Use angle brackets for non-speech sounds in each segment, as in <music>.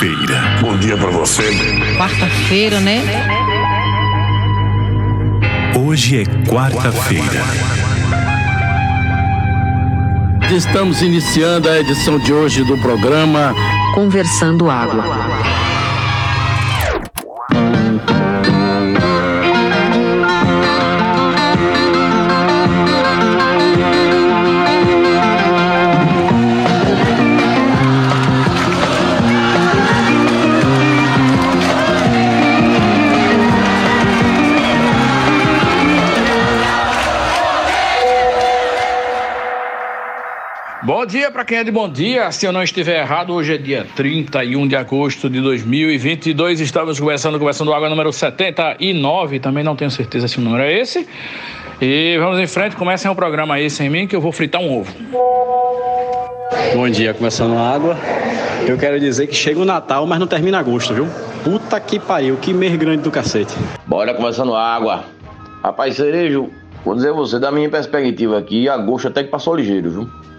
quarta-feira. Bom dia para você. Quarta-feira, né? Hoje é quarta-feira. Estamos iniciando a edição de hoje do programa Conversando Água. Dia para quem é de bom dia. Se eu não estiver errado, hoje é dia 31 de agosto de 2022. Estamos começando, começando água número 79. Também não tenho certeza se o número é esse. E vamos em frente, comecem o programa aí sem mim que eu vou fritar um ovo. Bom dia, começando a água. Eu quero dizer que chega o Natal, mas não termina agosto, viu? Puta que pariu, que mês grande do cacete. Bora começando a água. Rapaz, Cerejo, vou dizer a você, da minha perspectiva aqui, agosto até que passou ligeiro, viu?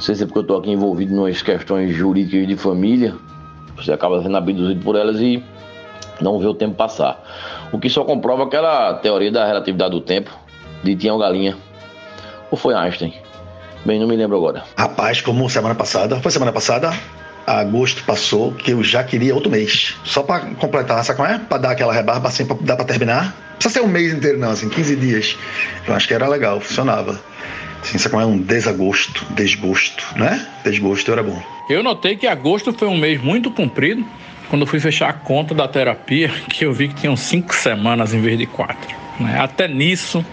Não sei se é porque eu tô aqui envolvido nas questões jurídicas de família, você acaba sendo abduzido por elas e não vê o tempo passar. O que só comprova aquela teoria da relatividade do tempo de Tião Galinha. Ou foi Einstein? Bem, não me lembro agora. Rapaz, como semana passada, foi semana passada, agosto passou, que eu já queria outro mês. Só pra completar, sabe como é? Pra dar aquela rebarba assim, pra dar pra terminar. Não precisa ser um mês inteiro, não, assim, 15 dias. Eu acho que era legal, funcionava. Assim, sabe como é? Um desagosto, desgosto, né? Desgosto era bom. Eu notei que agosto foi um mês muito comprido. Quando eu fui fechar a conta da terapia, <laughs> que eu vi que tinham cinco semanas em vez de quatro. Né? Até nisso,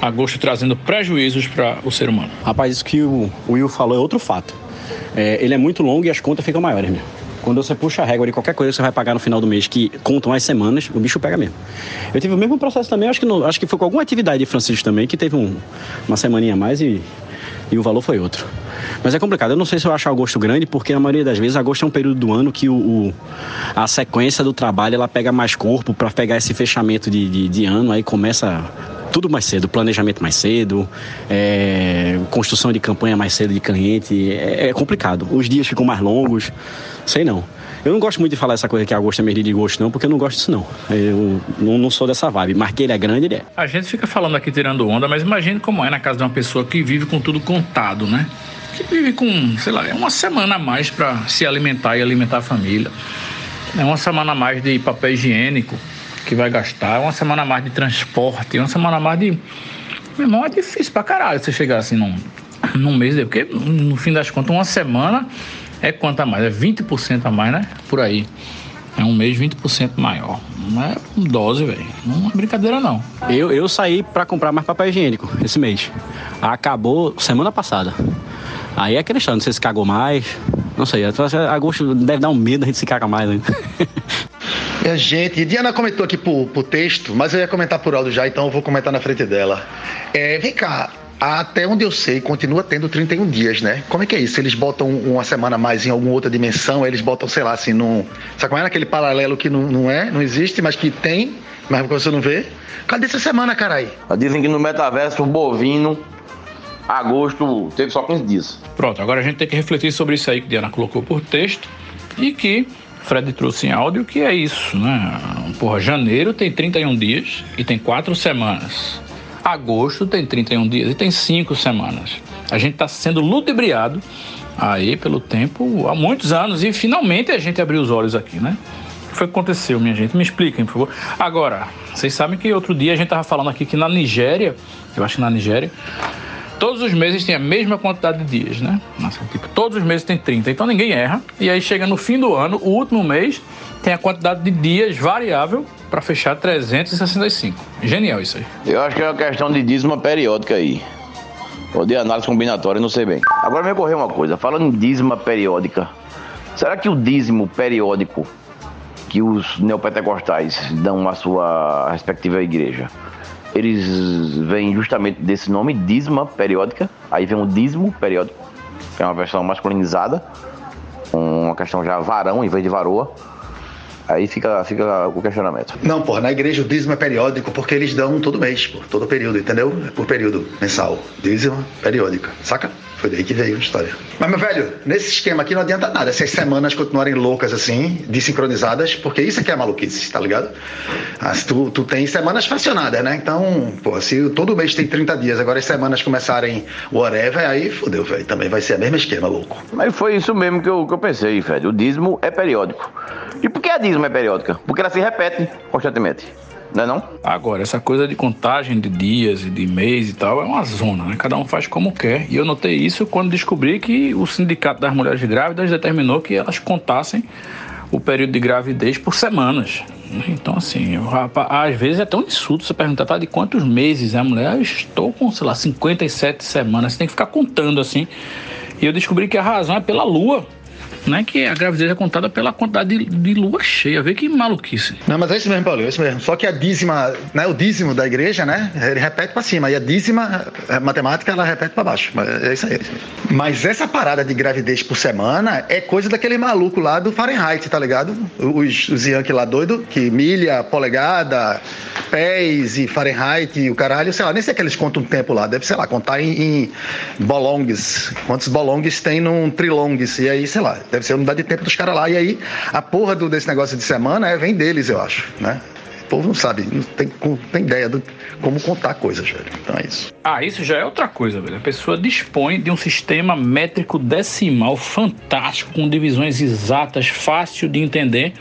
agosto trazendo prejuízos para o ser humano. Rapaz, isso que o Will falou é outro fato. É, ele é muito longo e as contas ficam maiores mesmo. Quando você puxa a régua de qualquer coisa que você vai pagar no final do mês, que contam as semanas, o bicho pega mesmo. Eu tive o mesmo processo também, acho que, no, acho que foi com alguma atividade de Francisco também, que teve um, uma semaninha a mais e, e o valor foi outro. Mas é complicado, eu não sei se eu acho agosto grande, porque a maioria das vezes agosto é um período do ano que o, o a sequência do trabalho ela pega mais corpo para pegar esse fechamento de, de, de ano, aí começa tudo mais cedo, planejamento mais cedo, é, construção de campanha mais cedo de cliente, é, é, complicado. Os dias ficam mais longos, sei não. Eu não gosto muito de falar essa coisa que agosto é mês de gosto, não, porque eu não gosto disso, não. Eu não, não sou dessa vibe. Mas que ele é grande, ele é. A gente fica falando aqui tirando onda, mas imagine como é na casa de uma pessoa que vive com tudo contado, né? Que vive com, sei lá, é uma semana a mais para se alimentar e alimentar a família. É uma semana a mais de papel higiênico que vai gastar, uma semana mais de transporte, uma semana mais de. Meu irmão, é difícil pra caralho você chegar assim num, num mês, porque no fim das contas, uma semana é quanto a mais? É 20% a mais, né? Por aí. É um mês 20% maior. Não é dose, velho. Não é brincadeira, não. Eu, eu saí para comprar mais papel higiênico esse mês. Acabou semana passada. Aí é questão, não sei se cagou mais. Não sei, agosto deve dar um medo a gente se cagar mais, né? <laughs> Minha gente, Diana comentou aqui por, por texto, mas eu ia comentar por áudio já, então eu vou comentar na frente dela. É, vem cá, até onde eu sei, continua tendo 31 dias, né? Como é que é isso? Eles botam uma semana a mais em alguma outra dimensão, eles botam, sei lá, assim, num. Sabe como é naquele paralelo que não, não é, não existe, mas que tem, mas você não vê? Cadê essa semana, carai? Dizem que no metaverso, o bovino, agosto, teve só 15 dias. Pronto, agora a gente tem que refletir sobre isso aí que Diana colocou por texto e que Fred trouxe em áudio, que é isso, né? Porra, janeiro tem 31 dias e tem quatro semanas. Agosto tem 31 dias e tem cinco semanas. A gente está sendo ludibriado aí pelo tempo há muitos anos e finalmente a gente abriu os olhos aqui, né? O que foi que aconteceu, minha gente? Me expliquem, por favor. Agora, vocês sabem que outro dia a gente estava falando aqui que na Nigéria, eu acho que na Nigéria, todos os meses tem a mesma quantidade de dias, né? Nossa, tipo, todos os meses tem 30, então ninguém erra. E aí chega no fim do ano, o último mês tem a quantidade de dias variável para fechar 365. Genial isso aí. Eu acho que é uma questão de dízima periódica aí. Ou de análise combinatória, não sei bem. Agora me ocorreu uma coisa, falando em dízima periódica, será que o dízimo periódico que os neopentecostais dão à sua respectiva igreja, eles vêm justamente desse nome, dízima periódica, aí vem o dízimo periódico, que é uma versão masculinizada, uma questão já varão em vez de varoa, Aí fica, fica o questionamento. Não, porra, na igreja o dízimo é periódico porque eles dão todo mês, por todo período, entendeu? É por período mensal. Dízimo periódica, saca? Foi daí que veio a história. Mas, meu velho, nesse esquema aqui não adianta nada se as semanas continuarem loucas assim, desincronizadas, porque isso aqui é maluquice, tá ligado? Ah, se tu, tu tem semanas fracionadas, né? Então, pô, se todo mês tem 30 dias, agora as semanas começarem whatever, aí fodeu, velho. Também vai ser o mesmo esquema, louco. Mas foi isso mesmo que eu, que eu pensei, velho. O dízimo é periódico. E por que a dízimo é periódica? Porque ela se repete constantemente. Não é não? Agora, essa coisa de contagem de dias e de mês e tal é uma zona, né? Cada um faz como quer. E eu notei isso quando descobri que o Sindicato das Mulheres Grávidas determinou que elas contassem o período de gravidez por semanas. Então, assim, eu, às vezes é até um insulto você perguntar tá, de quantos meses é a mulher. Eu estou com, sei lá, 57 semanas. Você tem que ficar contando assim. E eu descobri que a razão é pela lua né? Que a gravidez é contada pela quantidade de, de lua cheia. Vê que maluquice. Não, mas é isso mesmo, Paulo, é isso mesmo. Só que a dízima, né? O dízimo da igreja, né? Ele repete para cima. E a dízima, a matemática, ela repete para baixo. É isso aí. Mas essa parada de gravidez por semana é coisa daquele maluco lá do Fahrenheit, tá ligado? Os, os Yankee lá doido, que milha, polegada, pés e Fahrenheit e o caralho, sei lá, nem sei que eles contam um tempo lá. Deve, sei lá, contar em, em bolongues. Quantos bolongues tem num trilongues. E aí, sei lá, deve ser a unidade de tempo dos caras lá. E aí, a porra do, desse negócio de semana é, vem deles, eu acho, né? O povo não sabe, não tem, não tem ideia do como contar coisas, velho. Então é isso. Ah, isso já é outra coisa, velho. A pessoa dispõe de um sistema métrico decimal fantástico, com divisões exatas, fácil de entender,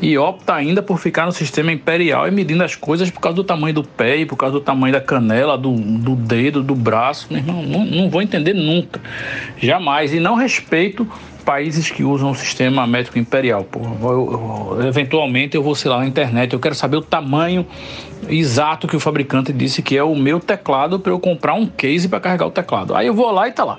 e opta ainda por ficar no sistema imperial e medindo as coisas por causa do tamanho do pé, e por causa do tamanho da canela, do, do dedo, do braço. Meu irmão, não, não vou entender nunca. Jamais. E não respeito países que usam o sistema métrico imperial. Eu, eu, eventualmente eu vou, sei lá, na internet, eu quero saber o tamanho exato que o fabricante disse que é o meu teclado para eu comprar um case para carregar o teclado. Aí eu vou lá e tá lá.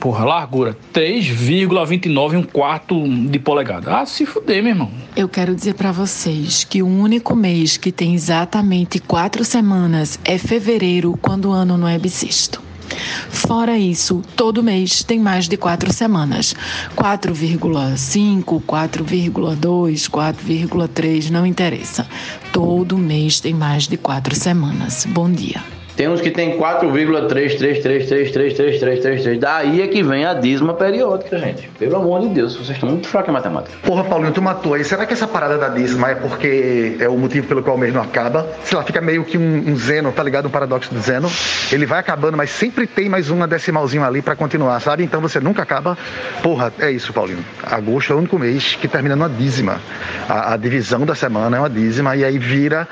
Porra, largura 3,29 um quarto de polegada. Ah, se fuder, meu irmão. Eu quero dizer para vocês que o único mês que tem exatamente quatro semanas é fevereiro, quando o ano não é bissexto. Fora isso, todo mês tem mais de quatro semanas. 4,5, 4,2, 4,3, não interessa. Todo mês tem mais de quatro semanas. Bom dia. Tem uns que tem 4,333333333. Daí é que vem a dízima periódica, gente. Pelo amor de Deus, vocês estão muito fracos em matemática. Porra, Paulinho, tu matou aí. Será que essa parada da dízima é porque é o motivo pelo qual o mês não acaba? Sei lá, fica meio que um, um zeno, tá ligado? Um paradoxo do zeno. Ele vai acabando, mas sempre tem mais uma decimalzinho ali para continuar, sabe? Então você nunca acaba. Porra, é isso, Paulinho. Agosto é o único mês que termina numa dízima. A, a divisão da semana é uma dízima e aí vira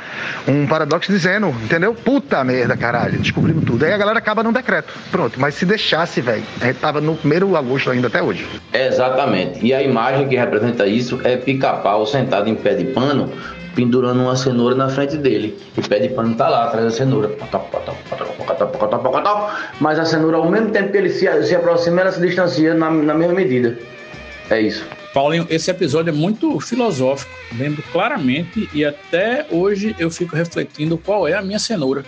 um paradoxo de zeno, entendeu? Puta merda, cara caralho, descobrimos tudo. Aí a galera acaba num decreto. Pronto, mas se deixasse, velho, a gente tava no primeiro agosto ainda até hoje. Exatamente. E a imagem que representa isso é pica-pau sentado em pé de pano, pendurando uma cenoura na frente dele. O pé de pano tá lá atrás da cenoura. Mas a cenoura, ao mesmo tempo que ele se, se aproxima, ela se distancia na, na mesma medida. É isso. Paulinho, esse episódio é muito filosófico, lembro claramente e até hoje eu fico refletindo qual é a minha cenoura.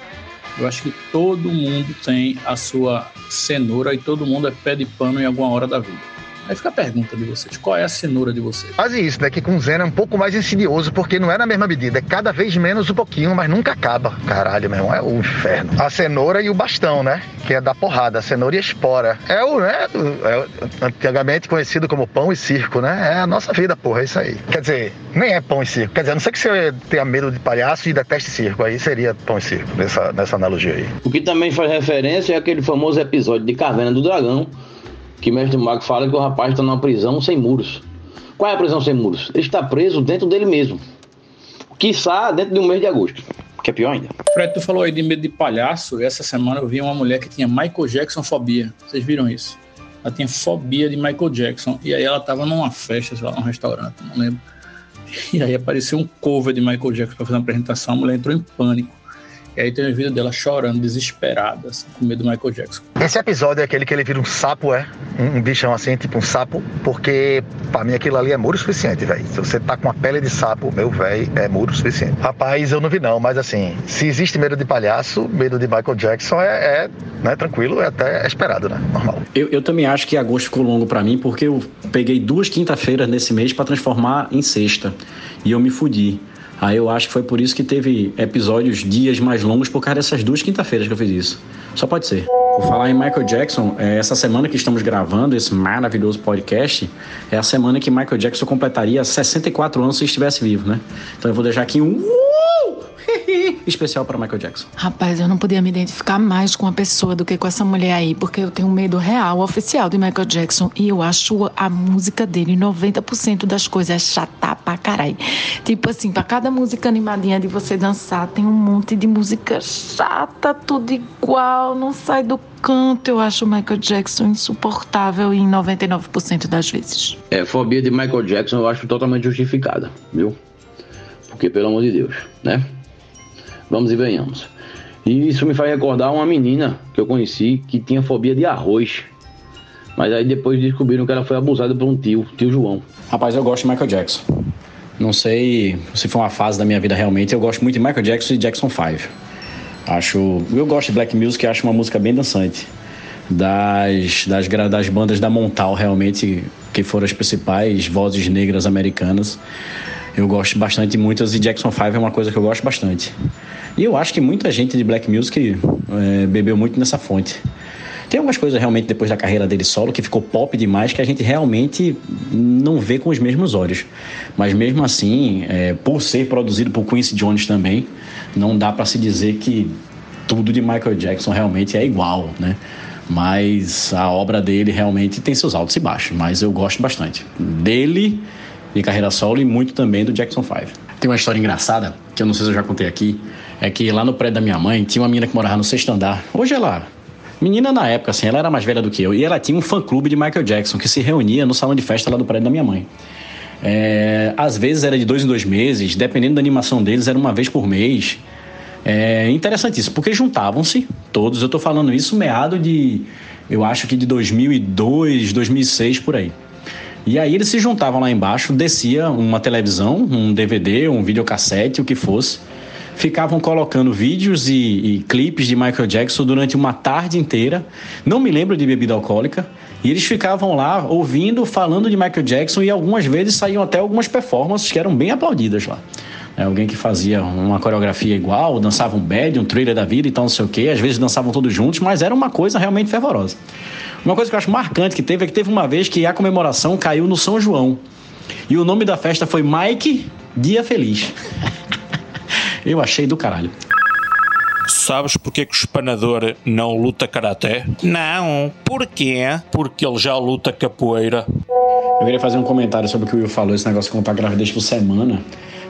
Eu acho que todo mundo tem a sua cenoura e todo mundo é pé de pano em alguma hora da vida. Aí fica a pergunta de vocês: qual é a cenoura de vocês? Quase isso, né? Que com Zeno é um pouco mais insidioso, porque não é na mesma medida, é cada vez menos um pouquinho, mas nunca acaba. Caralho, meu irmão, é o inferno. A cenoura e o bastão, né? Que é da porrada, a cenoura e a espora. É o, né? É antigamente conhecido como pão e circo, né? É a nossa vida, porra, é isso aí. Quer dizer, nem é pão e circo. Quer dizer, a não sei que você tenha medo de palhaço e deteste circo, aí seria pão e circo, nessa, nessa analogia aí. O que também faz referência é aquele famoso episódio de Caverna do Dragão que Mestre Mago fala que o rapaz está numa prisão sem muros. Qual é a prisão sem muros? Ele está preso dentro dele mesmo. Quiçá dentro de um mês de agosto. Que é pior ainda. Fred, tu falou aí de medo de palhaço. Essa semana eu vi uma mulher que tinha Michael Jackson fobia. Vocês viram isso? Ela tinha fobia de Michael Jackson. E aí ela tava numa festa, sei lá, num restaurante, não lembro. E aí apareceu um cover de Michael Jackson para fazer uma apresentação. A mulher entrou em pânico. E aí tem o vídeo dela chorando, desesperada, assim, com medo do Michael Jackson. Esse episódio é aquele que ele vira um sapo, é? Um, um bichão assim, tipo um sapo, porque pra mim aquilo ali é muro suficiente, velho. Se você tá com a pele de sapo, meu velho, é muro suficiente. Rapaz, eu não vi não, mas assim, se existe medo de palhaço, medo de Michael Jackson é, é né, tranquilo, é até esperado, né? Normal. Eu, eu também acho que agosto ficou longo para mim, porque eu peguei duas quinta-feiras nesse mês para transformar em sexta. E eu me fudi Aí eu acho que foi por isso que teve episódios, dias mais longos por causa dessas duas quinta-feiras que eu fiz isso. Só pode ser. Por falar em Michael Jackson, é, essa semana que estamos gravando esse maravilhoso podcast, é a semana que Michael Jackson completaria 64 anos se estivesse vivo, né? Então eu vou deixar aqui um <laughs> especial para Michael Jackson. Rapaz, eu não podia me identificar mais com a pessoa do que com essa mulher aí, porque eu tenho um medo real, oficial de Michael Jackson e eu acho a música dele 90% das coisas chata pra caralho. Tipo assim, pra cada música animadinha de você dançar, tem um monte de música chata, tudo igual, não sai do canto. Eu acho o Michael Jackson insuportável em 99% das vezes. É, fobia de Michael Jackson eu acho totalmente justificada, viu? Porque, pelo amor de Deus, né? Vamos e venhamos. E isso me faz recordar uma menina que eu conheci que tinha fobia de arroz. Mas aí depois descobriram que ela foi abusada por um tio, tio João. Rapaz, eu gosto de Michael Jackson. Não sei se foi uma fase da minha vida realmente, eu gosto muito de Michael Jackson e Jackson 5. Acho, eu gosto de black music, acho uma música bem dançante. Das, das, das bandas da Montal, realmente, que foram as principais vozes negras americanas. Eu gosto bastante muitas e Jackson 5 é uma coisa que eu gosto bastante. E eu acho que muita gente de black music é, bebeu muito nessa fonte. Tem algumas coisas realmente depois da carreira dele solo que ficou pop demais que a gente realmente não vê com os mesmos olhos. Mas mesmo assim, é, por ser produzido por Quincy Jones também, não dá para se dizer que tudo de Michael Jackson realmente é igual, né? Mas a obra dele realmente tem seus altos e baixos, mas eu gosto bastante dele de carreira solo e muito também do Jackson 5. Tem uma história engraçada, que eu não sei se eu já contei aqui, é que lá no prédio da minha mãe tinha uma menina que morava no sexto andar. Hoje ela Menina na época, assim, ela era mais velha do que eu. E ela tinha um fã-clube de Michael Jackson que se reunia no salão de festa lá do prédio da minha mãe. É, às vezes era de dois em dois meses, dependendo da animação deles, era uma vez por mês. É interessantíssimo, porque juntavam-se todos. Eu tô falando isso meado de, eu acho que de 2002, 2006 por aí. E aí eles se juntavam lá embaixo, descia uma televisão, um DVD, um videocassete, o que fosse. Ficavam colocando vídeos e, e clipes de Michael Jackson durante uma tarde inteira. Não me lembro de bebida alcoólica. E eles ficavam lá ouvindo, falando de Michael Jackson e algumas vezes saíam até algumas performances que eram bem aplaudidas lá. É, alguém que fazia uma coreografia igual, dançava um bad, um trailer da vida e tal, não sei o quê. Às vezes dançavam todos juntos, mas era uma coisa realmente fervorosa. Uma coisa que eu acho marcante que teve é que teve uma vez que a comemoração caiu no São João. E o nome da festa foi Mike Dia Feliz. <laughs> eu achei do caralho. Sabes porque que o espanador não luta karaté? Não, por quê? Porque ele já luta capoeira. Eu queria fazer um comentário sobre o que o Will falou, esse negócio de contar gravidez por semana.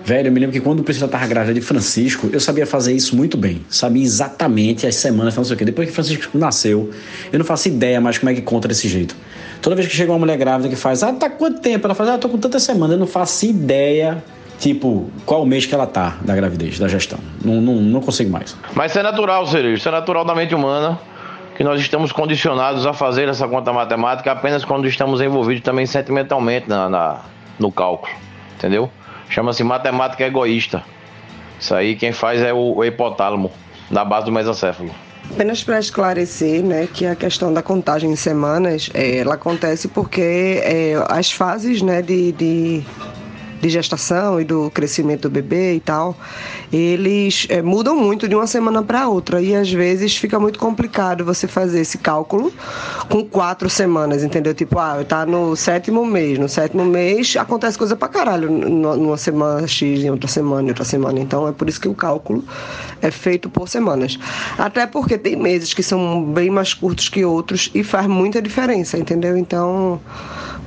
Velho, eu me lembro que quando o Priscila estava grávida de Francisco, eu sabia fazer isso muito bem. Sabia exatamente as semanas, não sei o quê. Depois que Francisco nasceu, eu não faço ideia mais como é que conta desse jeito. Toda vez que chega uma mulher grávida que faz, ah, tá quanto tempo? Ela faz, ah, tô com tantas semanas. Eu não faço ideia, tipo, qual mês que ela tá da gravidez, da gestão. Não, não, não consigo mais. Mas isso é natural, Cerejo. Isso é natural da mente humana que nós estamos condicionados a fazer essa conta matemática apenas quando estamos envolvidos também sentimentalmente na, na no cálculo, entendeu? Chama-se matemática egoísta. Isso aí quem faz é o, o hipotálamo, na base do mesocéfalo. Apenas para esclarecer, né, que a questão da contagem em semanas, é, ela acontece porque é, as fases, né, de, de de gestação e do crescimento do bebê e tal, eles é, mudam muito de uma semana para outra e às vezes fica muito complicado você fazer esse cálculo com quatro semanas, entendeu? Tipo, ah, tá no sétimo mês, no sétimo mês acontece coisa pra caralho numa semana X, em outra semana, em outra semana. Então é por isso que o cálculo é feito por semanas. Até porque tem meses que são bem mais curtos que outros e faz muita diferença, entendeu? Então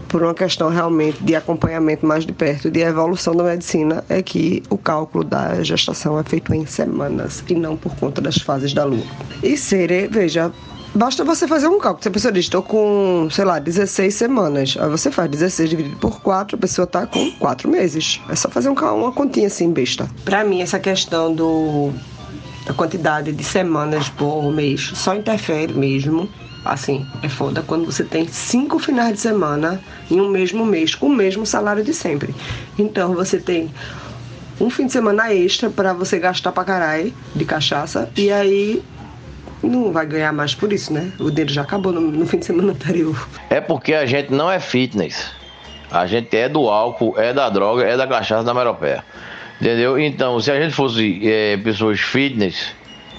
por uma questão realmente de acompanhamento mais de perto de evolução da medicina, é que o cálculo da gestação é feito em semanas e não por conta das fases da lua. E ser, veja, Basta você fazer um cálculo. Se a pessoa diz, estou com, sei lá, 16 semanas. Aí você faz 16 dividido por 4, a pessoa está com 4 meses. É só fazer um, uma continha assim, besta. Para mim, essa questão do a quantidade de semanas por mês só interfere mesmo Assim, é foda quando você tem cinco finais de semana em um mesmo mês com o mesmo salário de sempre. Então você tem um fim de semana extra para você gastar pra caralho de cachaça e aí não vai ganhar mais por isso, né? O dinheiro já acabou no, no fim de semana anterior. É porque a gente não é fitness. A gente é do álcool, é da droga, é da cachaça da meropéia. Entendeu? Então, se a gente fosse é, pessoas fitness,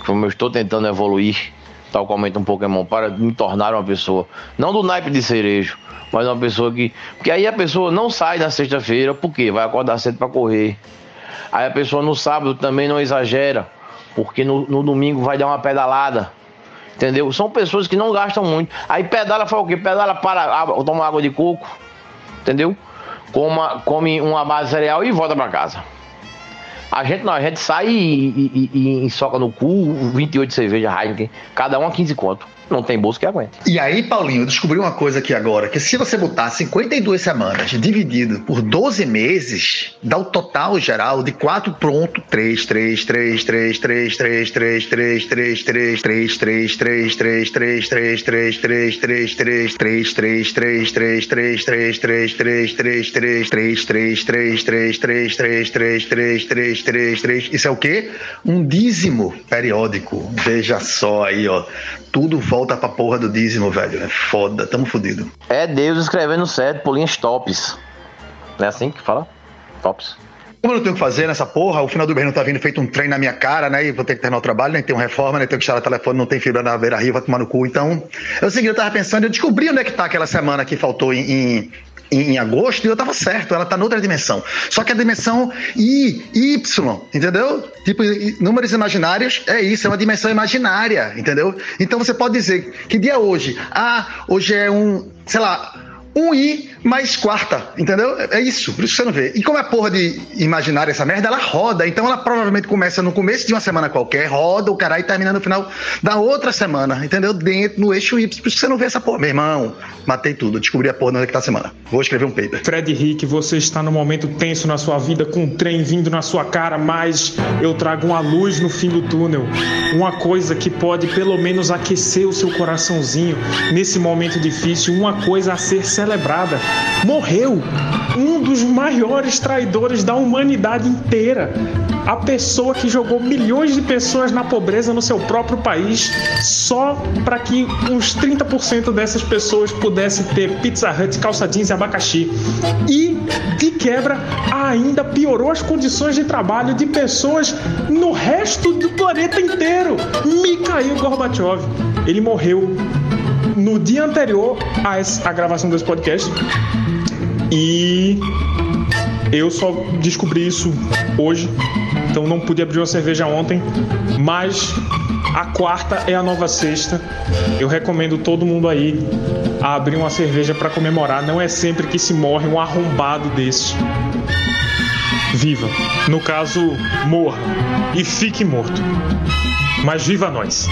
como eu estou tentando evoluir, tal qual um Pokémon, para me tornar uma pessoa, não do naipe de cerejo, mas uma pessoa que. Porque aí a pessoa não sai na sexta-feira, porque vai acordar cedo para correr. Aí a pessoa no sábado também não exagera, porque no, no domingo vai dar uma pedalada. Entendeu? São pessoas que não gastam muito. Aí pedala faz o quê? Pedala para toma água de coco. Entendeu? Coma, come uma base de cereal e volta para casa. A gente não, a gente sai e, e, e, e soca no cu 28 cerveja Heineken, cada uma 15 conto não tem bolso que aguente. E aí, Paulinho, eu descobri uma coisa aqui agora, que se você botar 52 semanas dividido por 12 meses, dá o total geral de 4 pronto, 3, 3, 3, 3, 3, 3, 3, 3, 3, 3, 3, 3, 3, 3, 3, 3, 3, 3, 3, 3, 3, 3, 3, 3, 3, 3, 3, 3, 3, 3, 3, 3, 3, 3, 3, 3, 3, 3, 3, 3, 3. Isso é o quê? Um dízimo periódico. Veja só aí, tudo volta pra porra do dízimo, velho. É foda, tamo fudido. É Deus escrevendo certo por linhas tops. Não é assim que fala? Tops. Como eu não tenho o que fazer nessa porra, o final do mês não tá vindo feito um trem na minha cara, né? E vou ter que terminar o trabalho, nem né? tem uma reforma, nem né? tenho que instalar o telefone, não tem fibra na beira rio, vai tomar no cu. Então, é o seguinte, eu tava pensando, eu descobri onde é que tá aquela semana que faltou em, em em, agosto e eu tava certo, ela tá noutra dimensão. Só que a dimensão I, Y, entendeu? Tipo, números imaginários é isso, é uma dimensão imaginária, entendeu? Então você pode dizer que dia é hoje? Ah, hoje é um, sei lá, um I mais quarta, entendeu? É isso, por isso você não vê. E como é porra de imaginária essa merda, ela roda. Então ela provavelmente começa no começo de uma semana qualquer, roda o caralho e termina no final da outra semana, entendeu? Dentro, no eixo Y. Por isso você não vê essa porra. Meu irmão, matei tudo, descobri a porra onde é que tá a semana. Vou escrever um paper. Fred Rick, você está no momento tenso na sua vida, com um trem vindo na sua cara, mas eu trago uma luz no fim do túnel. Uma coisa que pode pelo menos aquecer o seu coraçãozinho nesse momento difícil, uma coisa a ser celebrada morreu um dos maiores traidores da humanidade inteira. A pessoa que jogou milhões de pessoas na pobreza no seu próprio país só para que uns 30% dessas pessoas pudessem ter Pizza Hut, calça jeans e abacaxi. E, de quebra, ainda piorou as condições de trabalho de pessoas no resto do planeta inteiro. Mikhail Gorbachev. Ele morreu no dia anterior a, a gravação desse podcast e eu só descobri isso hoje, então não pude abrir uma cerveja ontem, mas a quarta é a nova sexta. Eu recomendo todo mundo aí a abrir uma cerveja para comemorar. Não é sempre que se morre um arrombado desse. Viva! No caso, morra e fique morto. Mas viva nós!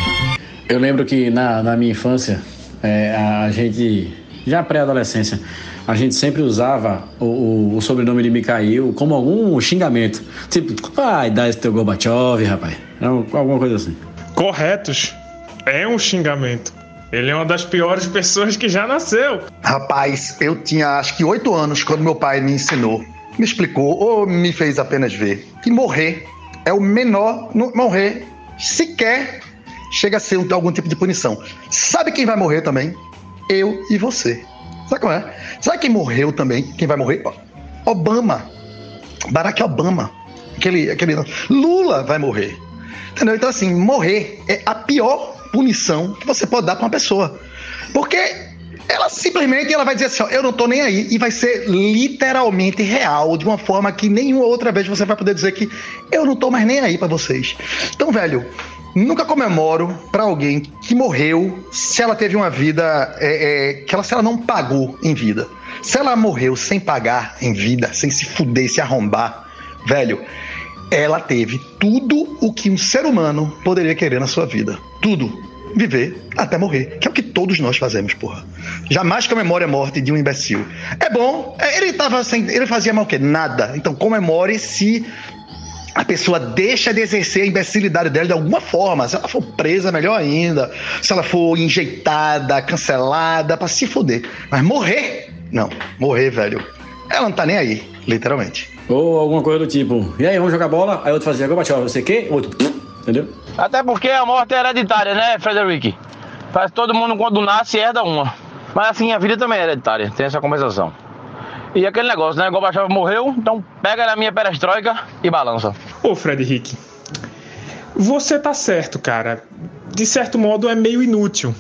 Eu lembro que na, na minha infância, é, a gente, já pré-adolescência, a gente sempre usava o, o, o, sobrenome de Mikhail como algum xingamento. Tipo, vai dar esse teu Gorbachev, rapaz. Alguma coisa assim. Corretos. É um xingamento. Ele é uma das piores pessoas que já nasceu. Rapaz, eu tinha acho que oito anos quando meu pai me ensinou, me explicou ou me fez apenas ver que morrer é o menor. Morrer sequer chega a ser algum tipo de punição. Sabe quem vai morrer também? Eu e você. Sabe como é? Sabe quem morreu também? Quem vai morrer? Obama. Barack Obama. Aquele, aquele. Lula vai morrer. Entendeu? Então, assim, morrer é a pior punição que você pode dar para uma pessoa. Porque ela simplesmente ela vai dizer assim: ó, eu não tô nem aí. E vai ser literalmente real, de uma forma que nenhuma outra vez você vai poder dizer que eu não tô mais nem aí para vocês. Então, velho, Nunca comemoro para alguém que morreu se ela teve uma vida é, é, que ela, se ela não pagou em vida. Se ela morreu sem pagar em vida, sem se fuder, se arrombar, velho, ela teve tudo o que um ser humano poderia querer na sua vida. Tudo. Viver até morrer, que é o que todos nós fazemos, porra. Jamais comemore a morte de um imbecil. É bom, é, ele tava sem. Ele fazia mal o quê? Nada. Então comemore se a pessoa deixa de exercer a imbecilidade dela de alguma forma. Se ela for presa, melhor ainda. Se ela for enjeitada, cancelada, para se fuder. Mas morrer? Não. Morrer, velho. Ela não tá nem aí, literalmente. Ou alguma coisa do tipo. E aí, vamos jogar bola? Aí outro fazia, Gorbachev, você quê? Outro, entendeu? Até porque a morte é hereditária, né, Frederick? Faz todo mundo quando nasce herda uma. Mas assim, a vida também é hereditária, tem essa compensação. E aquele negócio, né? Gorbachev morreu, então pega na minha perestroika e balança. Ô, Fred Henrique, você tá certo, cara. De certo modo é meio inútil.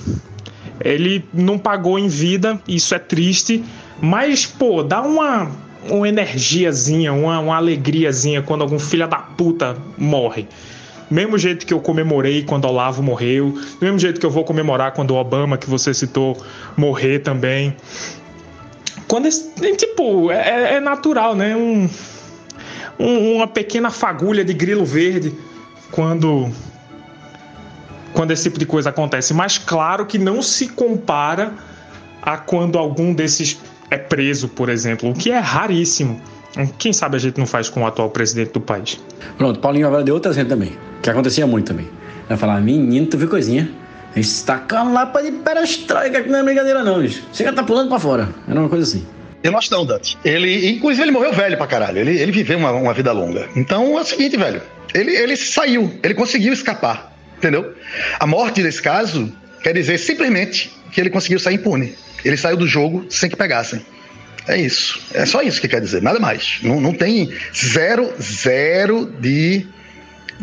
Ele não pagou em vida, isso é triste, mas, pô, dá uma, uma energiazinha, uma, uma alegriazinha quando algum filho da puta morre. Mesmo jeito que eu comemorei quando Olavo morreu, do mesmo jeito que eu vou comemorar quando o Obama, que você citou, morrer também. Quando esse, tipo, é, é natural, né? Um, um, uma pequena fagulha de grilo verde quando quando esse tipo de coisa acontece. Mas claro que não se compara a quando algum desses é preso, por exemplo, o que é raríssimo. Quem sabe a gente não faz com o atual presidente do país. Pronto, Paulinho agora deu outro exemplo também, que acontecia muito também. Vai falar, menino, tu viu coisinha? Está com a lapa de perestroika, que não é brincadeira não, bicho. Já tá pulando pra fora. Era uma coisa assim. Eu não acho não, Dante. Ele, inclusive, ele morreu velho pra caralho. Ele, ele viveu uma, uma vida longa. Então é o seguinte, velho. Ele, ele saiu, ele conseguiu escapar, entendeu? A morte desse caso quer dizer simplesmente que ele conseguiu sair impune. Ele saiu do jogo sem que pegassem. É isso. É só isso que quer dizer, nada mais. Não, não tem zero, zero de.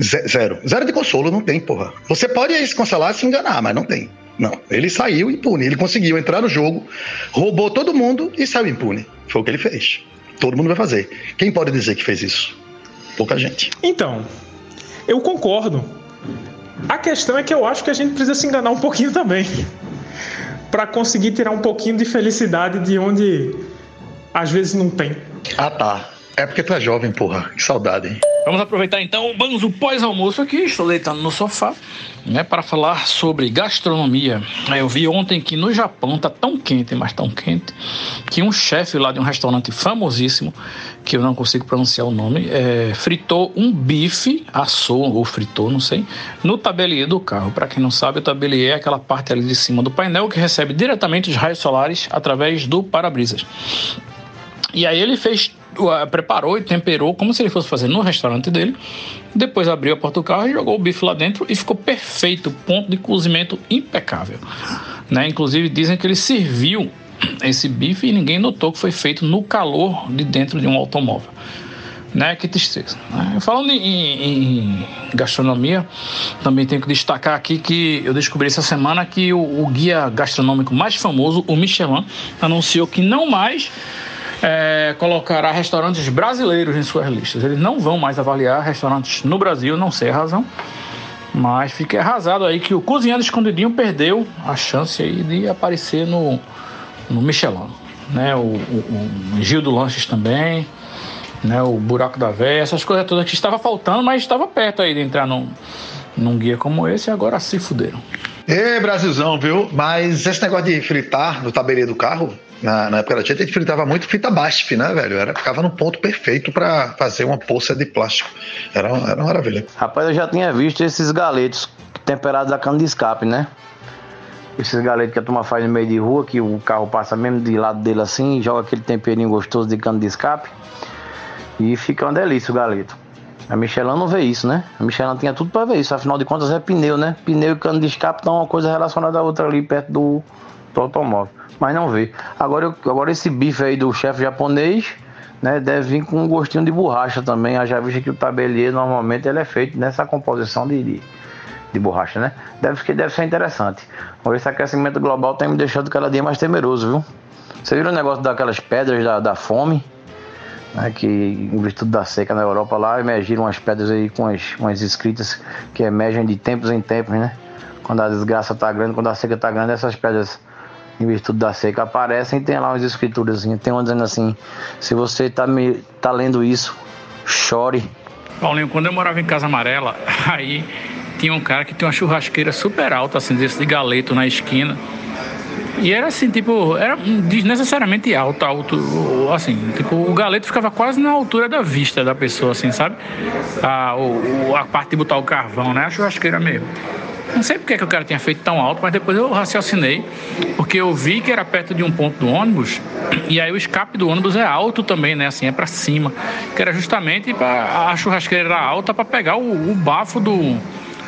Zero. Zero de consolo, não tem, porra. Você pode se consolar se enganar, mas não tem. Não. Ele saiu impune. Ele conseguiu entrar no jogo, roubou todo mundo e saiu impune. Foi o que ele fez. Todo mundo vai fazer. Quem pode dizer que fez isso? Pouca gente. Então, eu concordo. A questão é que eu acho que a gente precisa se enganar um pouquinho também. para conseguir tirar um pouquinho de felicidade de onde às vezes não tem. Ah, tá. É porque é jovem, porra. Que saudade, hein? Vamos aproveitar então o Banzo pós-almoço aqui. Estou deitando no sofá, né, para falar sobre gastronomia. Eu vi ontem que no Japão tá tão quente, mas tão quente, que um chefe lá de um restaurante famosíssimo, que eu não consigo pronunciar o nome, é, fritou um bife, assou ou fritou, não sei, no tabelier do carro. Para quem não sabe, o tabelier é aquela parte ali de cima do painel que recebe diretamente os raios solares através do para-brisas. E aí ele fez preparou e temperou como se ele fosse fazer no restaurante dele. Depois abriu a porta do carro e jogou o bife lá dentro e ficou perfeito, ponto de cozimento impecável. Né? Inclusive dizem que ele serviu esse bife e ninguém notou que foi feito no calor de dentro de um automóvel. Né? Que tristeza. Né? Falando em, em, gastronomia, também tenho que destacar aqui que eu descobri essa semana que o, o guia gastronômico mais famoso, o Michelin, anunciou que não mais é, colocará restaurantes brasileiros em suas listas. Eles não vão mais avaliar restaurantes no Brasil, não sei a razão. Mas fiquei arrasado aí que o Cozinhando Escondidinho perdeu a chance aí de aparecer no, no Michelin. Né? O, o, o Gil do Lanches também, né? o Buraco da Véia, essas coisas todas que estava faltando, mas estava perto aí de entrar num, num guia como esse e agora se fuderam. Ê, Brasilzão, viu? Mas esse negócio de fritar no tabelinho do carro, na, na época da Tietê, a gente fritava muito fita BASF, né, velho? Era, ficava no ponto perfeito para fazer uma poça de plástico. Era, era uma maravilha. Rapaz, eu já tinha visto esses galetos temperados a cano de escape, né? Esses galetos que a turma faz no meio de rua, que o carro passa mesmo de lado dele assim, joga aquele temperinho gostoso de cano de escape. E fica uma delícia o galeto. A Michelin não vê isso, né? A Michelin tinha tudo para ver isso, afinal de contas é pneu, né? Pneu e cano de escape estão uma coisa relacionada à outra ali perto do, do automóvel. Mas não vê. Agora, agora esse bife aí do chefe japonês, né? Deve vir com um gostinho de borracha também. Já visto que o tabelier normalmente ele é feito nessa composição de, de, de borracha, né? Deve, deve ser interessante. Agora esse aquecimento global tem me deixado cada dia mais temeroso, viu? Você viram o negócio daquelas pedras da, da fome? né, que em virtude da seca na Europa lá emergiram umas pedras aí com as, umas escritas que emergem de tempos em tempos, né? Quando a desgraça está grande, quando a seca está grande, essas pedras em virtude da seca aparecem tem lá umas escrituras, tem uma dizendo assim, se você está me, tá lendo isso, chore. Paulinho, quando eu morava em Casa Amarela, <laughs> aí tinha um cara que tinha uma churrasqueira super alta, assim, desse de galeto na esquina. E era assim, tipo, era desnecessariamente alto, alto, assim, tipo, o galeto ficava quase na altura da vista da pessoa, assim, sabe? A, o, a parte de botar o carvão, né? A churrasqueira mesmo. Não sei porque que o cara tinha feito tão alto, mas depois eu raciocinei, porque eu vi que era perto de um ponto do ônibus, e aí o escape do ônibus é alto também, né? Assim, é para cima, que era justamente para a churrasqueira era alta para pegar o, o bafo do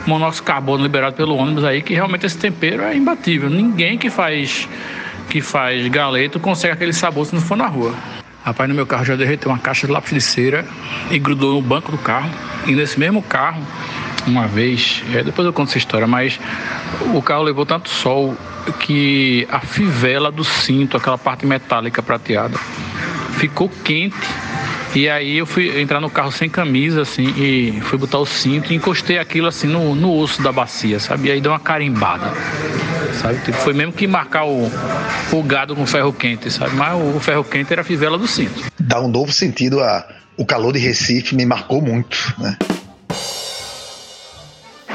monóxido de carbono liberado pelo ônibus aí, que realmente esse tempero é imbatível. Ninguém que faz que faz galeto consegue aquele sabor se não for na rua. Rapaz, no meu carro já derreteu uma caixa de lápis de cera e grudou no banco do carro. E nesse mesmo carro, uma vez, é, depois eu conto essa história, mas o carro levou tanto sol que a fivela do cinto, aquela parte metálica prateada, ficou quente. E aí eu fui entrar no carro sem camisa, assim, e fui botar o cinto e encostei aquilo assim no, no osso da bacia, sabe? E aí deu uma carimbada. Sabe? Tipo, foi mesmo que marcar o, o gado com ferro quente, sabe? Mas o, ferro quente era a fivela do cinto. Dá um novo sentido a. O calor de Recife me marcou muito, né?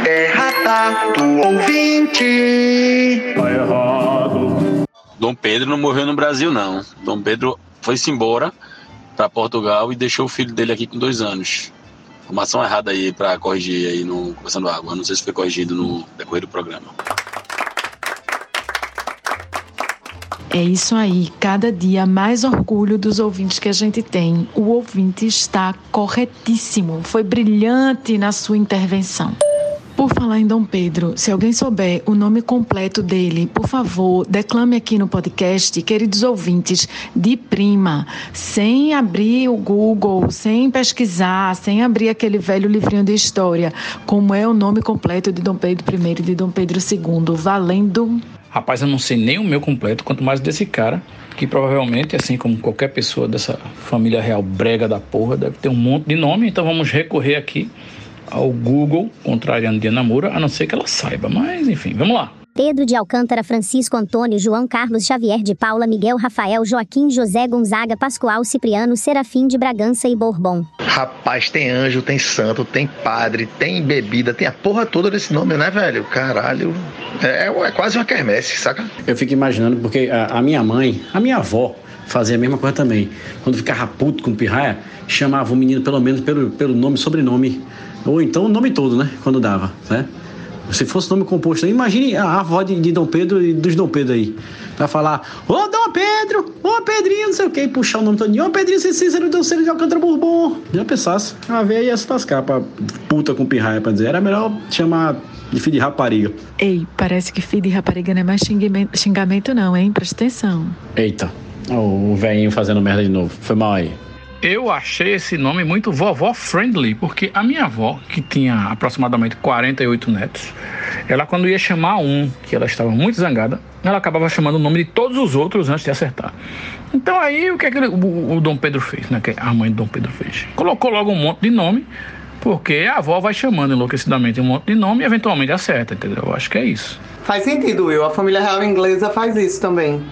É radado ouvinte. Tá errado. Dom Pedro não morreu no Brasil, não. Dom Pedro foi-se embora para Portugal e deixou o filho dele aqui com dois anos. Informação errada aí para corrigir aí no Conversando Água. Não sei se foi corrigido no decorrer do programa. É isso aí, cada dia mais orgulho dos ouvintes que a gente tem. O ouvinte está corretíssimo, foi brilhante na sua intervenção. Por falar em Dom Pedro, se alguém souber o nome completo dele, por favor, declame aqui no podcast, queridos ouvintes, de prima, sem abrir o Google, sem pesquisar, sem abrir aquele velho livrinho de história, como é o nome completo de Dom Pedro I e de Dom Pedro II, valendo. Rapaz, eu não sei nem o meu completo, quanto mais desse cara, que provavelmente, assim como qualquer pessoa dessa família real brega da porra, deve ter um monte de nome, então vamos recorrer aqui ao Google, contrariando de Namura, a não ser que ela saiba. Mas, enfim, vamos lá. Pedro de Alcântara, Francisco Antônio, João Carlos Xavier de Paula, Miguel Rafael, Joaquim José Gonzaga, Pascoal Cipriano, Serafim de Bragança e Bourbon. Rapaz, tem anjo, tem santo, tem padre, tem bebida, tem a porra toda desse nome, né, velho? Caralho. É, é quase uma quermesse, saca? Eu fico imaginando, porque a, a minha mãe, a minha avó, fazia a mesma coisa também. Quando ficava puto com pirraia, chamava o menino pelo menos pelo, pelo nome, sobrenome. Ou então o nome todo, né? Quando dava, né? Se fosse nome composto, imagine a avó de, de Dom Pedro e dos Dom Pedro aí. Pra falar, ô Dom Pedro, ô Pedrinho, não sei o que, e puxar o nome todo. Ô Pedrinho Cícero Dom Cícero de Alcântara Bourbon. Já pensasse, a véia ia se lascar pra puta com pirraia pra dizer. Era melhor chamar de filho de rapariga. Ei, parece que filho de rapariga não é mais xingamento, xingamento não, hein? Presta atenção. Eita, o velhinho fazendo merda de novo. Foi mal aí. Eu achei esse nome muito vovó friendly, porque a minha avó, que tinha aproximadamente 48 netos, ela quando ia chamar um, que ela estava muito zangada, ela acabava chamando o nome de todos os outros antes de acertar. Então aí o que é que o, o Dom Pedro fez, né? Que a mãe do Dom Pedro fez? Colocou logo um monte de nome, porque a avó vai chamando enlouquecidamente um monte de nome e eventualmente acerta, entendeu? Eu acho que é isso. Faz sentido, Will. A família real inglesa faz isso também.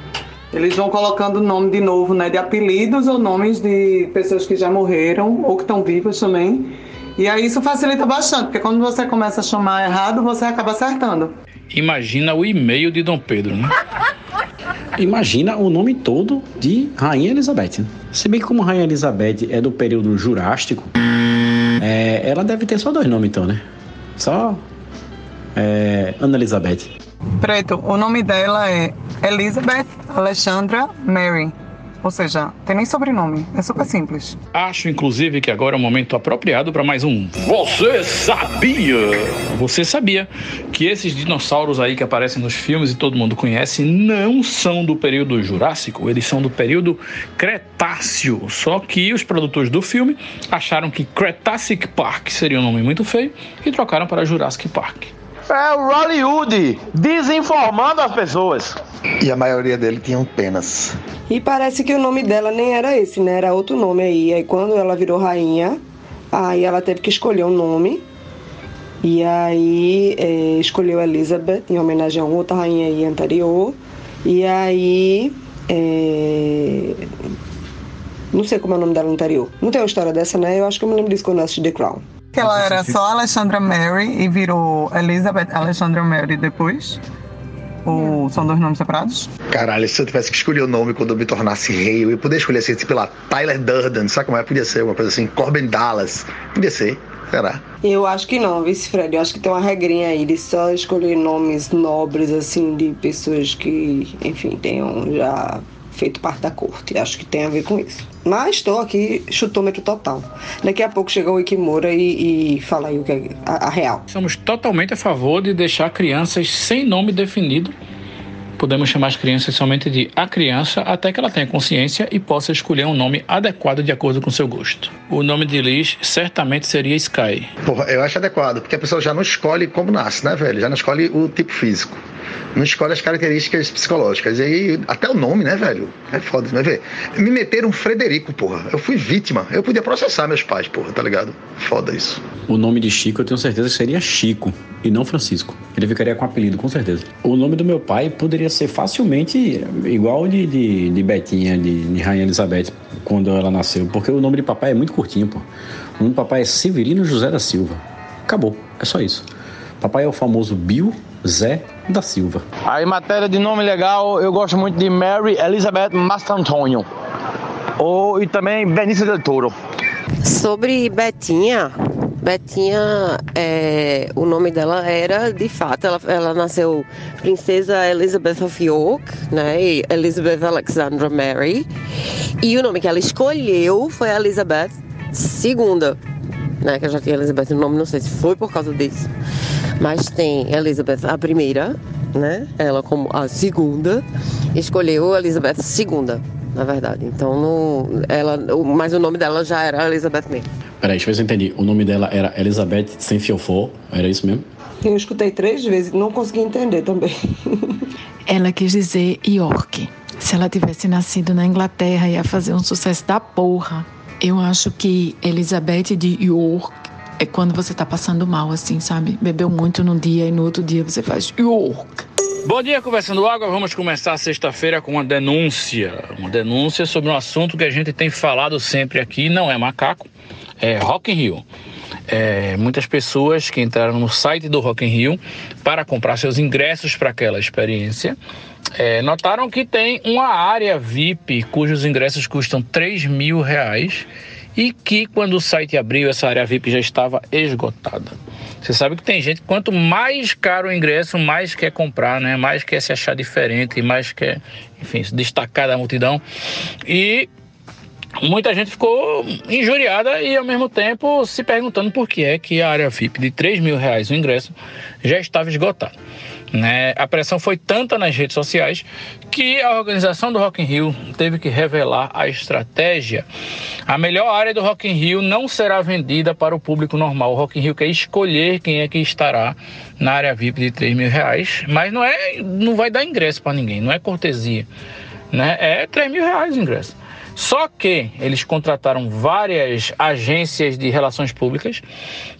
Eles vão colocando nome de novo, né? De apelidos ou nomes de pessoas que já morreram ou que estão vivas também. E aí isso facilita bastante, porque quando você começa a chamar errado, você acaba acertando. Imagina o e-mail de Dom Pedro, né? <laughs> Imagina o nome todo de Rainha Elizabeth. Se bem que como Rainha Elizabeth é do período Jurássico, é, ela deve ter só dois nomes então, né? Só é, Ana Elizabeth. Preto, o nome dela é Elizabeth Alexandra Mary. Ou seja, tem nem sobrenome, é super simples. Acho, inclusive, que agora é o momento apropriado para mais um. Você sabia? Você sabia que esses dinossauros aí que aparecem nos filmes e todo mundo conhece não são do período Jurássico, eles são do período Cretáceo. Só que os produtores do filme acharam que Cretacic Park seria um nome muito feio e trocaram para Jurassic Park. É o Hollywood desinformando as pessoas. E a maioria dele tinham penas. E parece que o nome dela nem era esse, né? Era outro nome aí. Aí quando ela virou rainha, aí ela teve que escolher um nome. E aí é, escolheu Elizabeth em homenagem a uma outra rainha aí anterior. E aí. É... Não sei como é o nome dela anterior. Não tem uma história dessa, né? Eu acho que eu me lembro disso quando eu assisti The Crown. Que ela era só Alexandra Mary e virou Elizabeth Alexandra Mary depois? Ou são dois nomes separados? Caralho, se eu tivesse que escolher o nome quando eu me tornasse rei, eu ia poder escolher assim, tipo lá, Tyler Durden, sabe como é? Podia ser uma coisa assim, Corbin Dallas. Podia ser, será? Eu acho que não, vice Fred. Eu acho que tem uma regrinha aí de só escolher nomes nobres, assim, de pessoas que, enfim, tenham já feito parte da corte. Acho que tem a ver com isso. Mas estou aqui, chutômetro total. Daqui a pouco chega o Ikimura e, e fala aí o que é a, a real. Somos totalmente a favor de deixar crianças sem nome definido podemos chamar as crianças somente de a criança até que ela tenha consciência e possa escolher um nome adequado de acordo com seu gosto. O nome de Liz certamente seria Sky. Porra, eu acho adequado, porque a pessoa já não escolhe como nasce, né, velho? Já não escolhe o tipo físico. Não escolhe as características psicológicas. E aí, até o nome, né, velho? É foda, mas vê. Me meteram um Frederico, porra. Eu fui vítima. Eu podia processar meus pais, porra, tá ligado? Foda isso. O nome de Chico eu tenho certeza que seria Chico e não Francisco. Ele ficaria com apelido, com certeza. O nome do meu pai poderia ser facilmente igual de, de, de Betinha, de, de Rainha Elizabeth, quando ela nasceu, porque o nome de papai é muito curtinho, pô. O nome do papai é Severino José da Silva. Acabou, é só isso. Papai é o famoso Bill Zé da Silva. Aí, matéria de nome legal, eu gosto muito de Mary Elizabeth Mastantônio. Ou, e também Benício del Toro. Sobre Betinha, Betinha, é, o nome dela era, de fato, ela, ela nasceu Princesa Elizabeth of York, né? Elizabeth Alexandra Mary. E o nome que ela escolheu foi Elizabeth II, né? Que eu já tinha Elizabeth no nome, não sei se foi por causa disso. Mas tem Elizabeth a primeira, né? Ela como a segunda. Escolheu Elizabeth II, na verdade. Então, não, ela, mas o nome dela já era Elizabeth mesmo. Peraí, deixa eu ver se eu entendi. O nome dela era Elizabeth sem fiofó, era isso mesmo? Eu escutei três vezes, não consegui entender também. <laughs> Ela quis dizer York. Se ela tivesse nascido na Inglaterra, ia fazer um sucesso da porra. Eu acho que Elizabeth de York é quando você tá passando mal, assim, sabe? Bebeu muito num dia e no outro dia você faz York. Bom dia, Conversando Água. Vamos começar sexta-feira com uma denúncia. Uma denúncia sobre um assunto que a gente tem falado sempre aqui, não é macaco, é Rock in Rio. É, muitas pessoas que entraram no site do Rock in Rio para comprar seus ingressos para aquela experiência é, notaram que tem uma área VIP cujos ingressos custam 3 mil reais e que quando o site abriu essa área VIP já estava esgotada. Você sabe que tem gente, quanto mais caro o ingresso, mais quer comprar, né? Mais quer se achar diferente, mais quer, enfim, se destacar da multidão. E muita gente ficou injuriada e ao mesmo tempo se perguntando por que é que a área VIP de 3 mil reais o ingresso já estava esgotada. Né? A pressão foi tanta nas redes sociais que a organização do Rock in Rio teve que revelar a estratégia. A melhor área do Rock in Rio não será vendida para o público normal. O Rock in Rio quer escolher quem é que estará na área VIP de 3 mil reais, mas não é, não vai dar ingresso para ninguém, não é cortesia, né? É 3 mil reais o ingresso. Só que eles contrataram várias agências de relações públicas,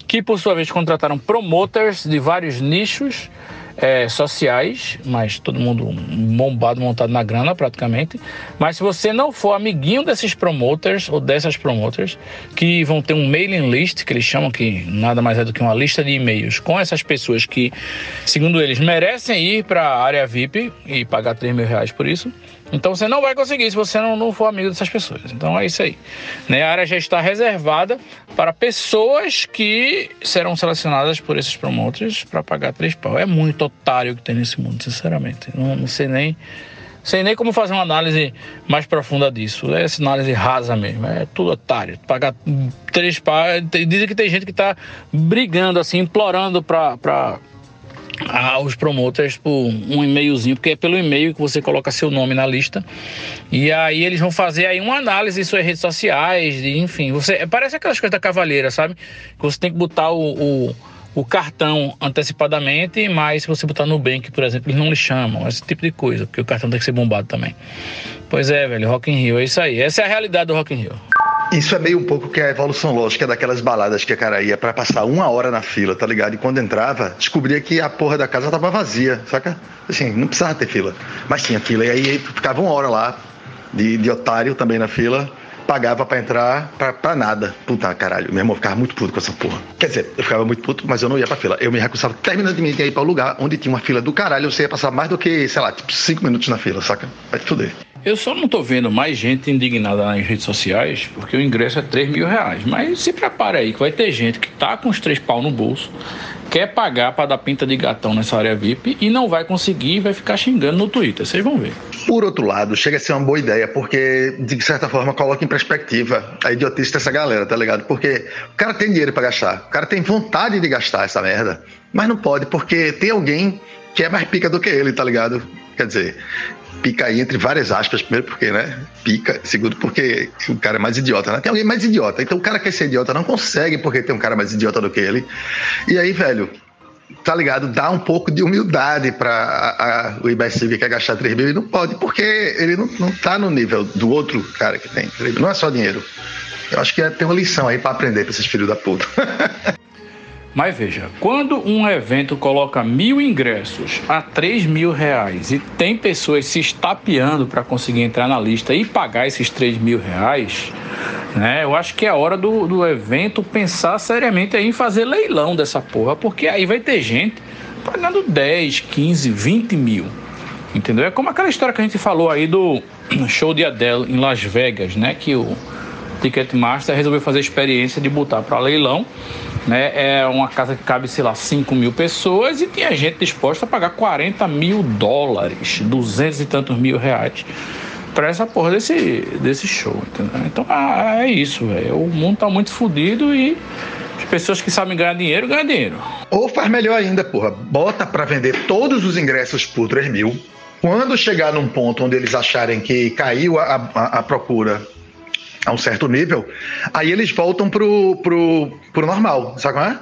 que por sua vez contrataram promoters de vários nichos é, sociais, mas todo mundo bombado, montado na grana praticamente. Mas se você não for amiguinho desses promoters ou dessas promoters, que vão ter um mailing list, que eles chamam que nada mais é do que uma lista de e-mails com essas pessoas que, segundo eles, merecem ir para a área VIP e pagar 3 mil reais por isso. Então você não vai conseguir se você não, não for amigo dessas pessoas. Então é isso aí. Né? A área já está reservada para pessoas que serão selecionadas por esses promoters para pagar três pau. É muito otário que tem nesse mundo, sinceramente. Não, não sei nem. Sei nem como fazer uma análise mais profunda disso. É essa análise rasa mesmo. É tudo otário. Pagar três pau. Dizem que tem gente que está brigando, assim, implorando para aos promoters por um e-mailzinho, porque é pelo e-mail que você coloca seu nome na lista. E aí eles vão fazer aí uma análise em suas redes sociais, de, enfim, você parece aquelas coisas da cavaleira, sabe? Que você tem que botar o, o, o cartão antecipadamente, mas se você botar no Bank, por exemplo, eles não lhe chamam, esse tipo de coisa, porque o cartão tem que ser bombado também. Pois é, velho, Rock in Rio, é isso aí. Essa é a realidade do Rock in Rio. Isso é meio um pouco que a evolução lógica daquelas baladas que a cara ia pra passar uma hora na fila, tá ligado? E quando entrava, descobria que a porra da casa tava vazia, saca? Assim, não precisava ter fila. Mas tinha fila. E aí ficava uma hora lá, de, de otário também na fila, pagava pra entrar pra, pra nada. Puta caralho, meu irmão ficava muito puto com essa porra. Quer dizer, eu ficava muito puto, mas eu não ia pra fila. Eu me recusava terminantemente a ir pra um lugar onde tinha uma fila do caralho, você ia passar mais do que, sei lá, tipo, cinco minutos na fila, saca? Vai te fuder. Eu só não tô vendo mais gente indignada nas redes sociais, porque o ingresso é 3 mil reais. Mas se prepare aí, que vai ter gente que tá com os três pau no bolso, quer pagar para dar pinta de gatão nessa área VIP e não vai conseguir e vai ficar xingando no Twitter. Vocês vão ver. Por outro lado, chega a ser uma boa ideia, porque de certa forma coloca em perspectiva a idiotice dessa galera, tá ligado? Porque o cara tem dinheiro para gastar, o cara tem vontade de gastar essa merda, mas não pode, porque tem alguém que é mais pica do que ele, tá ligado? quer dizer, pica aí entre várias aspas, primeiro porque, né? Pica, segundo porque o cara é mais idiota, né? Tem alguém mais idiota. Então o cara quer ser idiota não consegue porque tem um cara mais idiota do que ele. E aí, velho, tá ligado? Dá um pouco de humildade para o IBS que quer gastar 3 mil e não pode, porque ele não, não tá no nível do outro cara que tem. Não é só dinheiro. Eu acho que é, tem uma lição aí para aprender para esses filhos da puta. <laughs> Mas veja, quando um evento coloca mil ingressos a três mil reais e tem pessoas se estapeando para conseguir entrar na lista e pagar esses três mil reais, né? Eu acho que é hora do, do evento pensar seriamente em fazer leilão dessa porra, porque aí vai ter gente pagando 10, 15, 20 mil. Entendeu? É como aquela história que a gente falou aí do show de Adele em Las Vegas, né? Que o Ticketmaster resolveu fazer a experiência de botar para leilão né? É uma casa que cabe, sei lá, 5 mil pessoas e tinha gente disposta a pagar 40 mil dólares, 200 e tantos mil reais para essa porra desse, desse show, entendeu? Então ah, é isso, velho. O mundo tá muito fodido e as pessoas que sabem ganhar dinheiro, ganham dinheiro. Ou faz melhor ainda, porra. Bota para vender todos os ingressos por 3 mil. Quando chegar num ponto onde eles acharem que caiu a, a, a procura a um certo nível, aí eles voltam pro, pro, pro normal, sabe qual é?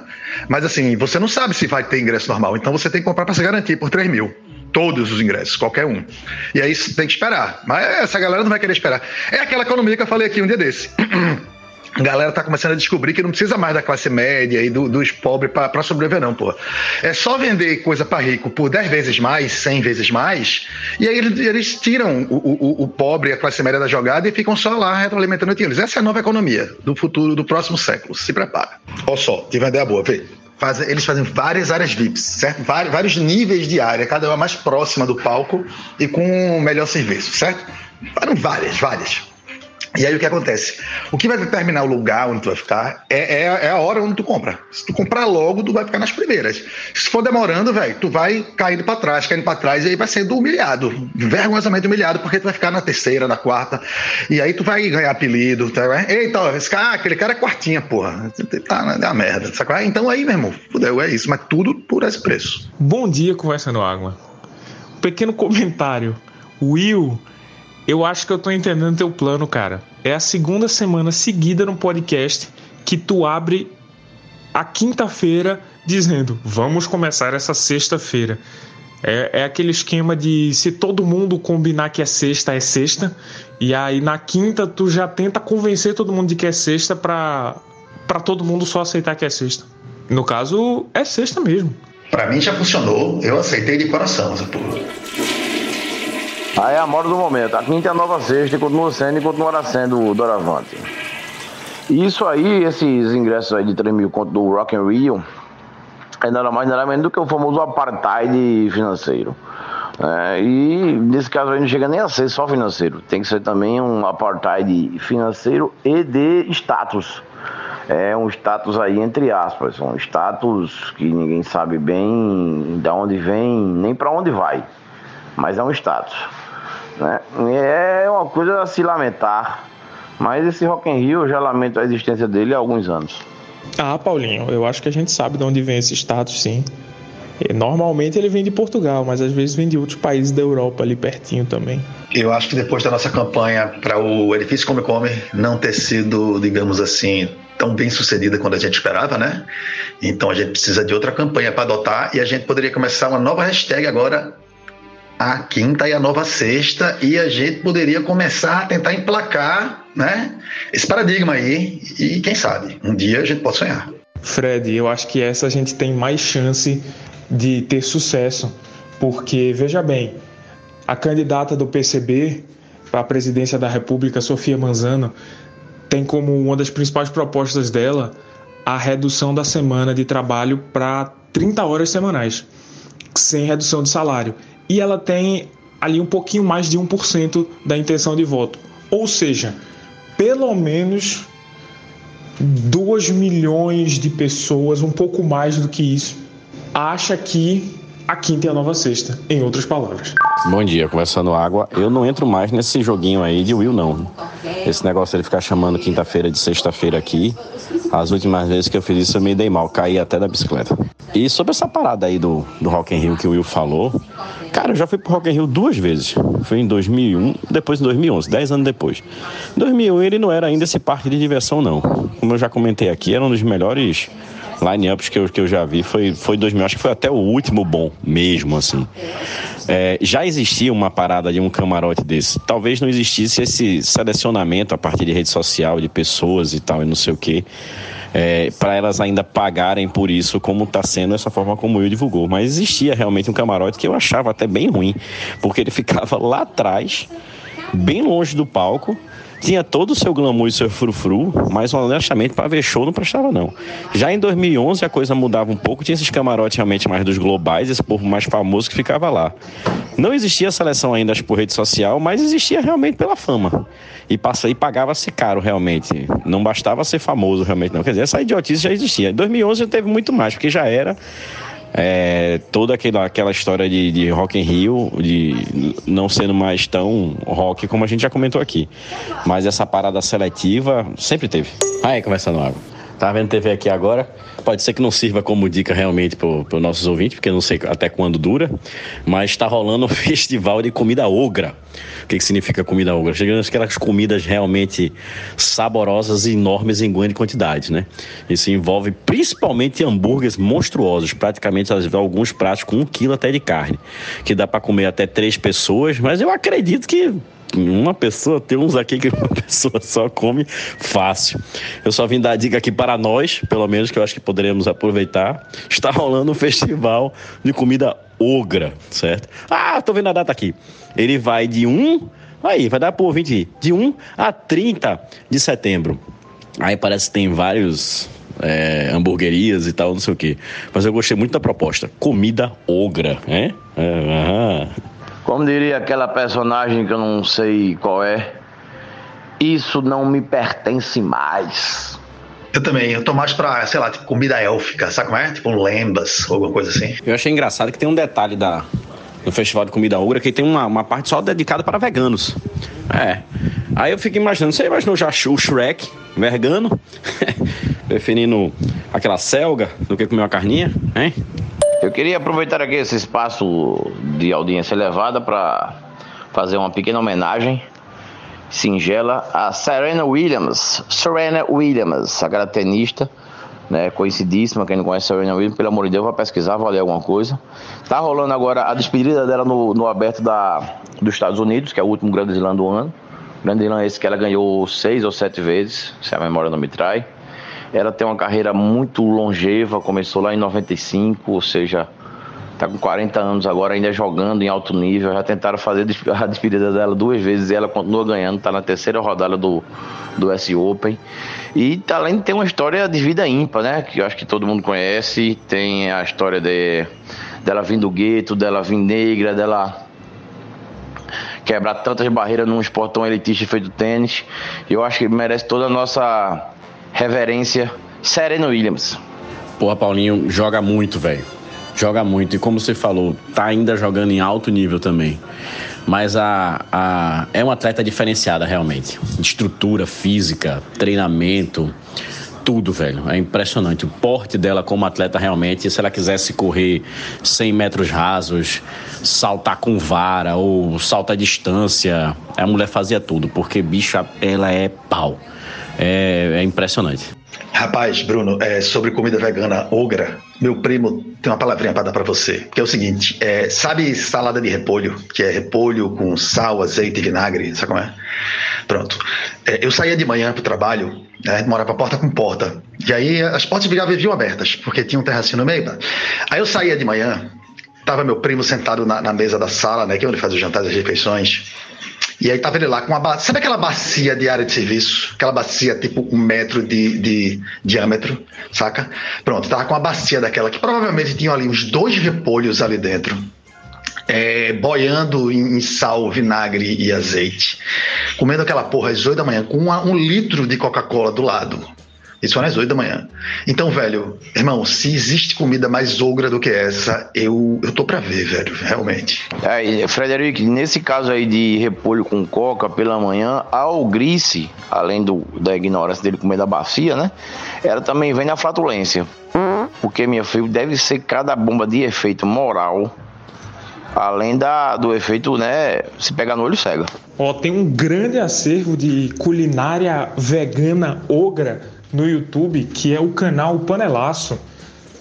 Mas assim, você não sabe se vai ter ingresso normal, então você tem que comprar para se garantir por 3 mil. Todos os ingressos, qualquer um. E aí tem que esperar. Mas essa galera não vai querer esperar. É aquela economia que eu falei aqui um dia desse. <clears throat> a galera tá começando a descobrir que não precisa mais da classe média e do, dos pobres para sobreviver, não, pô. É só vender coisa para rico por 10 vezes mais, 100 vezes mais, e aí eles, tiram o, o, o, pobre e a classe média da jogada e ficam só lá retroalimentando eles. Essa é a nova economia do futuro, do próximo século. Se prepara. Olha só, de vender a boa, vê. Faz, eles fazem várias áreas VIPs, certo? Vários, vários níveis de área, cada uma mais próxima do palco e com melhor serviço, certo? Fazem várias, várias. E aí o que acontece? O que vai determinar o lugar onde tu vai ficar é, é, é, a hora onde tu compra. Se tu comprar logo, tu vai ficar nas primeiras. Se for demorando, velho, tu vai caindo para trás, caindo para trás, e aí vai sendo humilhado, vergonhosamente humilhado, porque tu vai ficar na terceira, na quarta, e aí tu vai ganhar apelido, tá? Né? Eita, esse cara, ah, aquele cara é quartinha, porra. Tá na tá merda, sabe? Então aí, meu irmão, fudeu, é isso, mas tudo por esse preço. Bom dia, conversando água. Pequeno comentário. Will eu acho que eu tô entendendo teu plano, cara. É a segunda semana seguida no podcast que tu abre a quinta-feira dizendo: vamos começar essa sexta-feira. É, é, aquele esquema de se todo mundo combinar que é sexta, é sexta. E aí na quinta tu já tenta convencer todo mundo de que é sexta pra, pra todo mundo só aceitar que é sexta. No caso, é sexta mesmo. Pra mim já funcionou, eu aceitei de coração essa porra. Aí é a moda do momento. A quinta é a nova sexta e continua sendo e continuará sendo o Doravante. Isso aí, esses ingressos aí de 3 mil conto do Rock in Rio, é nada mais nada menos do que o famoso apartheid financeiro. É, e nesse caso aí não chega nem a ser só financeiro, tem que ser também um apartheid financeiro e de status. É um status aí entre aspas, um status que ninguém sabe bem de onde vem, nem para onde vai, mas é um status. Né? É uma coisa a se lamentar. Mas esse Rock in Rio, eu já lamento a existência dele há alguns anos. Ah, Paulinho, eu acho que a gente sabe de onde vem esse status, sim. Normalmente ele vem de Portugal, mas às vezes vem de outros países da Europa ali pertinho também. Eu acho que depois da nossa campanha para o Edifício Come Come não ter sido, digamos assim, tão bem sucedida quanto a gente esperava, né? Então a gente precisa de outra campanha para adotar e a gente poderia começar uma nova hashtag agora a quinta e a nova sexta, e a gente poderia começar a tentar emplacar né, esse paradigma aí, e quem sabe, um dia a gente pode sonhar. Fred, eu acho que essa a gente tem mais chance de ter sucesso, porque, veja bem, a candidata do PCB para a presidência da República, Sofia Manzano, tem como uma das principais propostas dela a redução da semana de trabalho para 30 horas semanais, sem redução de salário e ela tem ali um pouquinho mais de 1% da intenção de voto. Ou seja, pelo menos 2 milhões de pessoas, um pouco mais do que isso, acha que a quinta é a nova sexta, em outras palavras. Bom dia, conversando água. Eu não entro mais nesse joguinho aí de Will, não. Esse negócio de ficar chamando quinta-feira de sexta-feira aqui, as últimas vezes que eu fiz isso eu me dei mal, caí até da bicicleta. E sobre essa parada aí do, do Rock in Rio que o Will falou, Cara, eu já fui pro Rock in Rio duas vezes. Foi em 2001, depois em 2011, dez anos depois. Em 2001 ele não era ainda esse parque de diversão, não. Como eu já comentei aqui, era um dos melhores line-ups que eu, que eu já vi. Foi, foi 2000, acho que foi até o último bom, mesmo assim. É, já existia uma parada de um camarote desse. Talvez não existisse esse selecionamento a partir de rede social, de pessoas e tal, e não sei o quê é, para elas ainda pagarem por isso, como está sendo essa forma como eu divulgou. Mas existia realmente um camarote que eu achava até bem ruim, porque ele <laughs> ficava lá atrás, bem longe do palco, tinha todo o seu glamour e seu frufru, mas honestamente para ver show não prestava não. Já em 2011 a coisa mudava um pouco, tinha esses camarotes realmente mais dos globais, esse povo mais famoso que ficava lá. Não existia seleção ainda por rede social, mas existia realmente pela fama. E, passa, e pagava-se caro realmente. Não bastava ser famoso realmente não. Quer dizer, essa idiotice já existia. Em 2011 já teve muito mais, porque já era é, toda aquela, aquela história de, de Rock in Rio, de não sendo mais tão rock como a gente já comentou aqui. Mas essa parada seletiva sempre teve. Aí, conversando água. Tá vendo TV aqui agora? Pode ser que não sirva como dica realmente para os nossos ouvintes, porque eu não sei até quando dura, mas está rolando um <laughs> festival de comida ogra. Que, que significa comida ogra? Chegando aquelas comidas realmente saborosas e enormes em grande quantidade, né? Isso envolve principalmente hambúrgueres monstruosos, praticamente alguns pratos com um quilo até de carne, que dá para comer até três pessoas, mas eu acredito que uma pessoa, tem uns aqui que <laughs> uma pessoa só come fácil. Eu só vim dar dica aqui para nós, pelo menos que eu acho que poderemos aproveitar. Está rolando um festival de comida ogra, certo? Ah, tô vendo a data aqui. Ele vai de 1, aí, vai dar por 20, de 1 a 30 de setembro. Aí parece que tem vários é, hamburguerias e tal, não sei o que. Mas eu gostei muito da proposta. Comida ogra, né? É, como diria aquela personagem que eu não sei qual é, isso não me pertence mais. Eu também, eu tô mais pra, sei lá, tipo comida élfica, sabe como é? Tipo lembas, ou alguma coisa assim. Eu achei engraçado que tem um detalhe da, no Festival de Comida Ogra que tem uma, uma parte só dedicada para veganos. É. Aí eu fico imaginando, você imaginou já o Shrek, vegano, <laughs> preferindo aquela selga do que comer uma carninha, hein? Eu queria aproveitar aqui esse espaço de audiência elevada para fazer uma pequena homenagem singela a Serena Williams. Serena Williams, aquela tenista, né, conhecidíssima. Quem não conhece Serena Williams, pelo amor de Deus, vai pesquisar, vai ler alguma coisa. Tá rolando agora a despedida dela no, no aberto da, dos Estados Unidos, que é o último Grande Slam do ano. Grande Slam esse que ela ganhou seis ou sete vezes, se a memória não me trai. Ela tem uma carreira muito longeva, começou lá em 95, ou seja, está com 40 anos agora, ainda jogando em alto nível. Já tentaram fazer <laughs> a despedida dela duas vezes e ela continua ganhando, está na terceira rodada do, do S Open. E tá, além de ter uma história de vida ímpar, né? Que eu acho que todo mundo conhece. Tem a história de, dela vindo do gueto, dela vir negra, dela quebrar tantas barreiras num esporte tão elitista feito tênis. Eu acho que merece toda a nossa reverência, Serena Williams. Porra, Paulinho joga muito, velho. Joga muito. E como você falou, tá ainda jogando em alto nível também. Mas a, a, é uma atleta diferenciada, realmente. Estrutura física, treinamento, tudo, velho. É impressionante. O porte dela como atleta, realmente, se ela quisesse correr 100 metros rasos, saltar com vara ou saltar distância, a mulher fazia tudo, porque bicha, ela é pau é, é impressionante. Rapaz, Bruno, é, sobre comida vegana ogra, meu primo tem uma palavrinha para dar para você, que é o seguinte: é, sabe salada de repolho, que é repolho com sal, azeite e vinagre, sabe como é? Pronto. É, eu saía de manhã pro trabalho, né, morava porta com porta, e aí as portas viviam abertas, porque tinha um terracinho no meio. Tá? Aí eu saía de manhã, tava meu primo sentado na, na mesa da sala, né, que é onde faz os jantares e as refeições. E aí tava ele lá com uma bacia. Sabe aquela bacia de área de serviço? Aquela bacia tipo um metro de, de diâmetro, saca? Pronto, tava com uma bacia daquela que provavelmente tinha ali uns dois repolhos ali dentro. É, boiando em, sal, vinagre e azeite. Comendo aquela porra às 8 da manhã com uma, um litro de Coca-Cola do lado. Isso foi às 8 da manhã. Então, velho, irmão, se existe comida mais ogra do que essa, eu, eu tô pra ver, velho, realmente. É, Frederico, nesse caso aí de repolho com coca pela manhã, a ogrice, além do, da ignorância dele comer da bacia, né? Ela também vem na flatulência. Porque, minha filha, deve ser cada bomba de efeito moral Além da, do efeito, né? Se pegar no olho, cega. Ó, tem um grande acervo de culinária vegana ogra no YouTube, que é o canal Panelaço.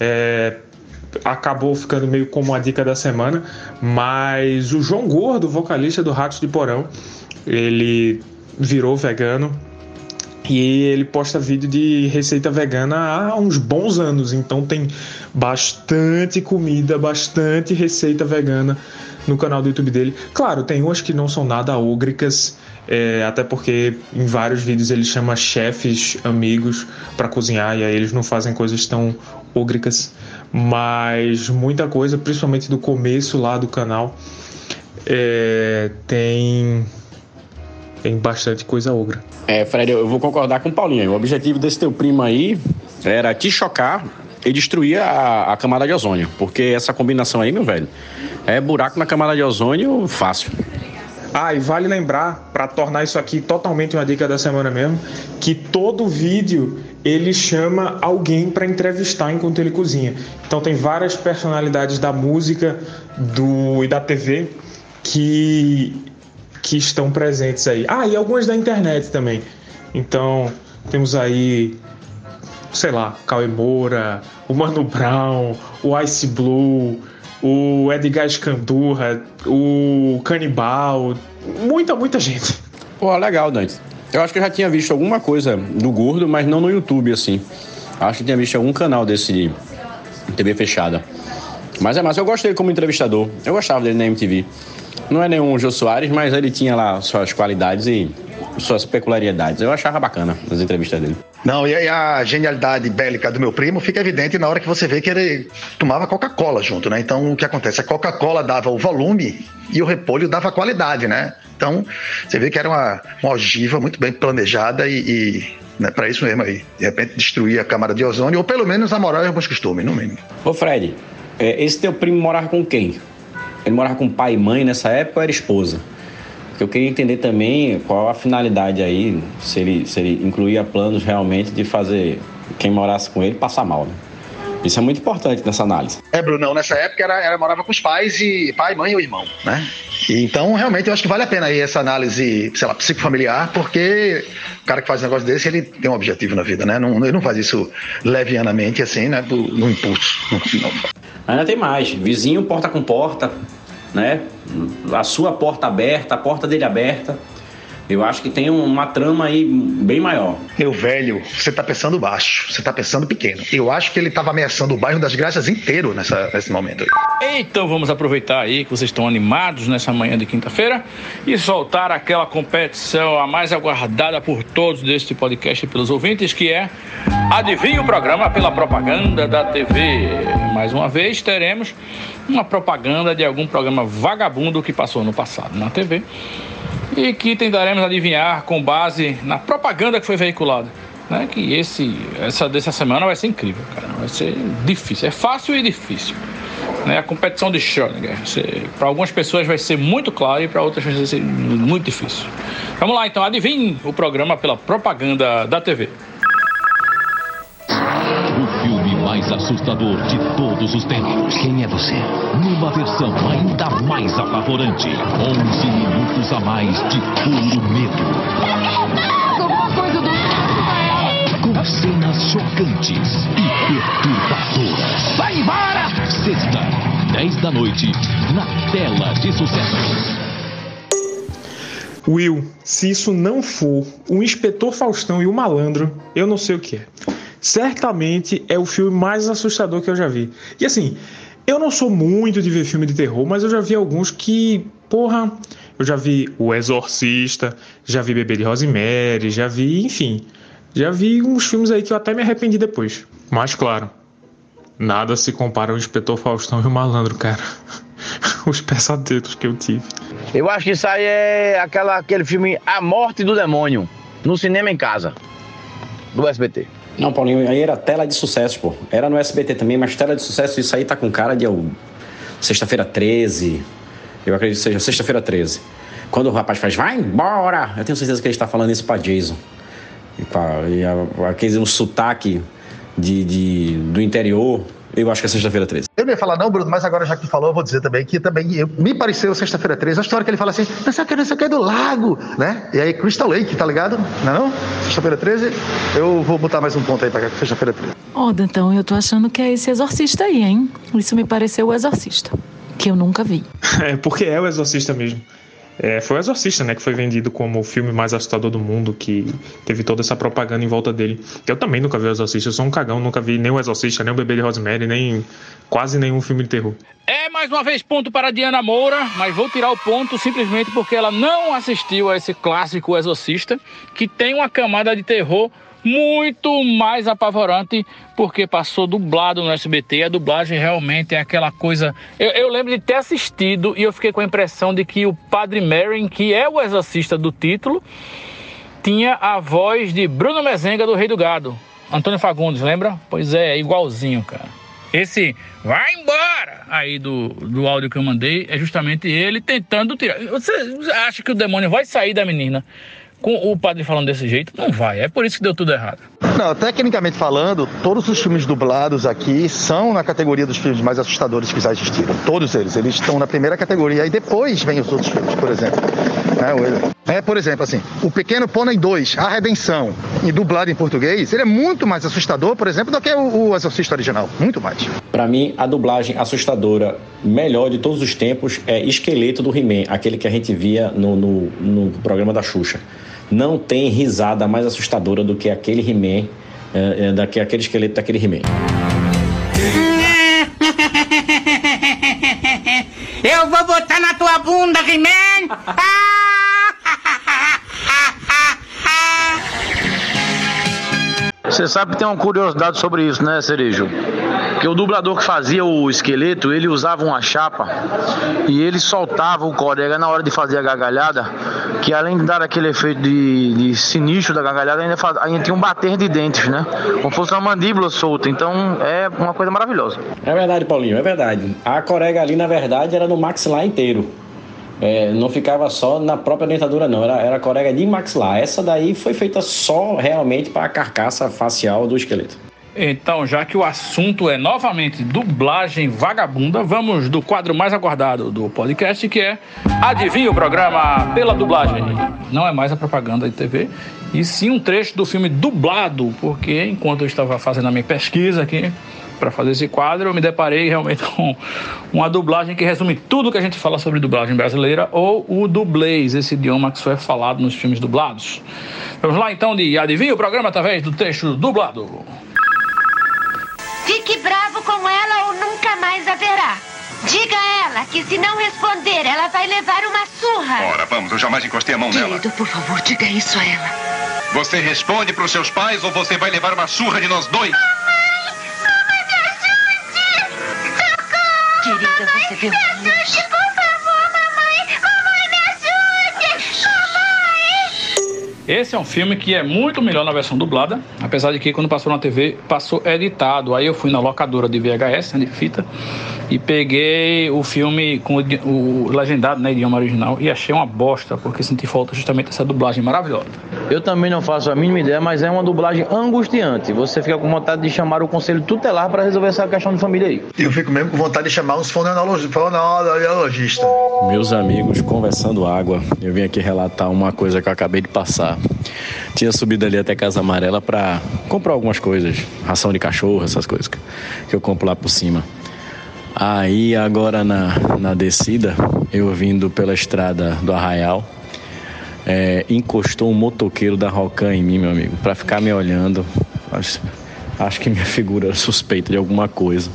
É, acabou ficando meio como a dica da semana, mas o João Gordo, vocalista do Ratos de Porão, ele virou vegano e ele posta vídeo de receita vegana há uns bons anos, então tem bastante comida, bastante receita vegana no canal do YouTube dele. Claro, tem umas que não são nada ógricas, é, até porque em vários vídeos ele chama chefes amigos para cozinhar e aí eles não fazem coisas tão ógricas, mas muita coisa, principalmente do começo lá do canal, é, tem tem bastante coisa ogra. É, Fred, eu vou concordar com o Paulinho. O objetivo desse teu primo aí era te chocar e destruir a, a camada de ozônio. Porque essa combinação aí, meu velho, é buraco na camada de ozônio fácil. Ah, e vale lembrar, para tornar isso aqui totalmente uma dica da semana mesmo, que todo vídeo ele chama alguém para entrevistar enquanto ele cozinha. Então tem várias personalidades da música do e da TV que que estão presentes aí. Ah, e algumas da internet também. Então, temos aí, sei lá, Cauê Moura, o Mano Brown, o Ice Blue, o Edgar Escandurra, o Canibal, muita, muita gente. Pô, legal, Dante. Eu acho que eu já tinha visto alguma coisa do Gordo, mas não no YouTube, assim. Acho que tinha visto algum canal desse de TV fechada. Mas é massa, eu gosto dele como entrevistador. Eu gostava dele na MTV. Não é nenhum Jô Soares, mas ele tinha lá suas qualidades e suas peculiaridades. Eu achava bacana as entrevistas dele. Não, e a genialidade bélica do meu primo fica evidente na hora que você vê que ele tomava Coca-Cola junto, né? Então o que acontece? A Coca-Cola dava o volume e o repolho dava a qualidade, né? Então você vê que era uma, uma ogiva muito bem planejada e, e né, para isso mesmo aí. De repente destruir a camada de ozônio, ou pelo menos a moral e alguns costumes, no mínimo. Ô Fred, é, esse teu primo morava com quem? Ele morava com pai e mãe nessa época ou era esposa? Porque eu queria entender também qual a finalidade aí, se ele, se ele incluía planos realmente de fazer quem morasse com ele passar mal, né? Isso é muito importante nessa análise. É, Brunão, nessa época era, era morava com os pais e pai, mãe ou irmão, né? E então, realmente, eu acho que vale a pena aí essa análise, sei lá, psicofamiliar, porque o cara que faz um negócio desse, ele tem um objetivo na vida, né? Não, ele não faz isso levianamente, assim, né? Do, no impulso. Ainda tem mais. Vizinho porta com porta, né? A sua porta aberta, a porta dele aberta. Eu acho que tem uma trama aí bem maior. Meu velho, você tá pensando baixo, você tá pensando pequeno. Eu acho que ele tava ameaçando o bairro das Graças inteiro nessa, nesse momento aí. Então vamos aproveitar aí que vocês estão animados nessa manhã de quinta-feira e soltar aquela competição a mais aguardada por todos deste podcast e pelos ouvintes, que é Adivinha o programa pela propaganda da TV. Mais uma vez teremos uma propaganda de algum programa vagabundo que passou no passado na TV e que tentaremos adivinhar com base na propaganda que foi veiculada. Né, que esse, essa dessa semana vai ser incrível, cara. Vai ser difícil. É fácil e difícil. Né, a competição de Schrödinger. Para algumas pessoas vai ser muito claro e para outras vai ser muito difícil. Vamos lá então, adivinhe o programa pela propaganda da TV. Mais assustador de todos os tempos. Quem é você? Numa versão ainda mais apavorante. 11 minutos a mais de puro medo. Alguma coisa do Com cenas chocantes e perturbadoras. Vai embora! Sexta, 10 da noite, na tela de sucesso. Will, se isso não for o Inspetor Faustão e o Malandro, eu não sei o que é. Certamente é o filme mais assustador que eu já vi. E assim, eu não sou muito de ver filme de terror, mas eu já vi alguns que, porra, eu já vi O Exorcista, já vi Bebê de Rosemary, já vi, enfim, já vi uns filmes aí que eu até me arrependi depois. Mas claro, nada se compara ao Inspetor Faustão e o Malandro, cara. <laughs> Os pesadelos que eu tive. Eu acho que isso aí é aquela, aquele filme A Morte do Demônio, no cinema em casa, do SBT. Não, Paulinho, aí era tela de sucesso, pô. Era no SBT também, mas tela de sucesso, isso aí tá com cara de sexta-feira 13. Eu acredito que seja sexta-feira 13. Quando o rapaz faz, vai embora! Eu tenho certeza que ele está falando isso pra Jason. E, pra, e a, aquele um sotaque de, de, do interior. Eu acho que é Sexta-feira 13. Eu não ia falar não, Bruno, mas agora já que tu falou, eu vou dizer também que também eu, me pareceu Sexta-feira 13. A história que ele fala assim, não sei o que, não sei o que é do lago, né? E aí Crystal Lake, tá ligado? Não é não? Sexta-feira 13, eu vou botar mais um ponto aí pra Sexta-feira 13. Ó, então eu tô achando que é esse exorcista aí, hein? Isso me pareceu o exorcista, que eu nunca vi. <laughs> É, porque é o Exorcista mesmo. É, foi o Exorcista, né? Que foi vendido como o filme mais assustador do mundo, que teve toda essa propaganda em volta dele. Eu também nunca vi o Exorcista, eu sou um cagão, nunca vi nem o Exorcista, nem o Bebê de Rosemary, nem quase nenhum filme de terror. É mais uma vez ponto para Diana Moura, mas vou tirar o ponto simplesmente porque ela não assistiu a esse clássico Exorcista, que tem uma camada de terror muito mais apavorante porque passou dublado no SBT. A dublagem realmente é aquela coisa. Eu, eu, lembro de ter assistido e eu fiquei com a impressão de que o Padre Merrin, que é o exorcista do título, tinha a voz de Bruno Mezenga do Rei do Gado. Antônio Fagundes, lembra? Pois é, é igualzinho, cara. Esse vai embora aí do, do áudio que eu mandei é justamente ele tentando tirar. Você acha que o demônio vai sair da menina? Com o padre falando desse jeito, não vai. É por isso que deu tudo errado. Não, tecnicamente falando, todos os filmes dublados aqui são na categoria dos filmes mais assustadores que já existiram. Todos eles. Eles estão na primeira categoria. E depois vem os outros filmes, por exemplo. É, é por exemplo, assim, O Pequeno Pônei 2, A Redenção, e dublado em português, ele é muito mais assustador, por exemplo, do que o, o Exorcista original. Muito mais. Para mim, a dublagem assustadora melhor de todos os tempos é Esqueleto do He-Man, aquele que a gente via no, no, no programa da Xuxa não tem risada mais assustadora do que aquele He-Man, é, é, aquele esqueleto daquele He-Man. <laughs> Eu vou botar na tua bunda, He-Man! Você sabe que tem uma curiosidade sobre isso, né, Cerejo? Que o dublador que fazia o esqueleto, ele usava uma chapa e ele soltava o colega na hora de fazer a gargalhada, que além de dar aquele efeito de, de sinistro da gargalhada, ainda, faz, ainda tinha um bater de dentes, né? Como fosse uma mandíbula solta. Então é uma coisa maravilhosa. É verdade, Paulinho, é verdade. A corega ali, na verdade, era no maxilar inteiro. É, não ficava só na própria dentadura, não. Era, era corega de maxilar. Essa daí foi feita só realmente para a carcaça facial do esqueleto. Então, já que o assunto é novamente dublagem vagabunda, vamos do quadro mais aguardado do podcast, que é Adivinha o programa pela dublagem. Não é mais a propaganda de TV, e sim um trecho do filme dublado, porque enquanto eu estava fazendo a minha pesquisa aqui, para fazer esse quadro, eu me deparei realmente <laughs> com uma dublagem que resume tudo que a gente fala sobre dublagem brasileira, ou o dublês, esse idioma que só é falado nos filmes dublados. Vamos lá então de Adivinha o programa através do texto dublado. Fique bravo com ela ou nunca mais haverá. Diga a ela que se não responder, ela vai levar uma surra. Ora, vamos, eu jamais encostei a mão Querido, nela. por favor, diga isso a ela. Você responde pros seus pais ou você vai levar uma surra de nós dois? Querida, você viu a luz? Esse é um filme que é muito melhor na versão dublada, apesar de que quando passou na TV, passou editado. Aí eu fui na locadora de VHS, né, de fita, e peguei o filme com o, o legendado, né, idioma original, e achei uma bosta, porque senti falta justamente dessa dublagem maravilhosa. Eu também não faço a mínima ideia, mas é uma dublagem angustiante. Você fica com vontade de chamar o conselho tutelar para resolver essa questão de família aí. Eu fico mesmo com vontade de chamar uns fonoaudiologistas. Fonoaudiologista. Meus amigos, conversando água, eu vim aqui relatar uma coisa que eu acabei de passar. Tinha subido ali até Casa Amarela para comprar algumas coisas, ração de cachorro, essas coisas que eu compro lá por cima. Aí agora na, na descida, eu vindo pela estrada do Arraial, é, encostou um motoqueiro da Rocan em mim, meu amigo, para ficar me olhando. Acho, acho que minha figura era suspeita de alguma coisa.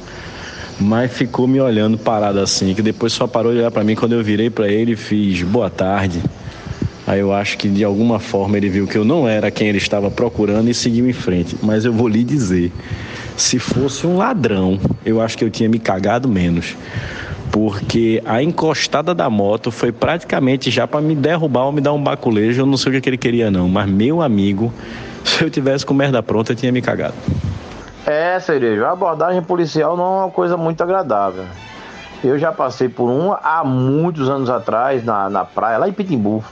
Mas ficou me olhando parado assim, que depois só parou de olhar para mim quando eu virei para ele e fiz boa tarde. Aí eu acho que de alguma forma ele viu que eu não era quem ele estava procurando e seguiu em frente. Mas eu vou lhe dizer, se fosse um ladrão, eu acho que eu tinha me cagado menos. Porque a encostada da moto foi praticamente já para me derrubar ou me dar um baculejo. Eu não sei o que ele queria, não. Mas, meu amigo, <laughs> se eu tivesse com merda pronta, eu tinha me cagado. É, Cerejo, a abordagem policial não é uma coisa muito agradável. Eu já passei por uma há muitos anos atrás, na, na praia, lá em Pitimbu.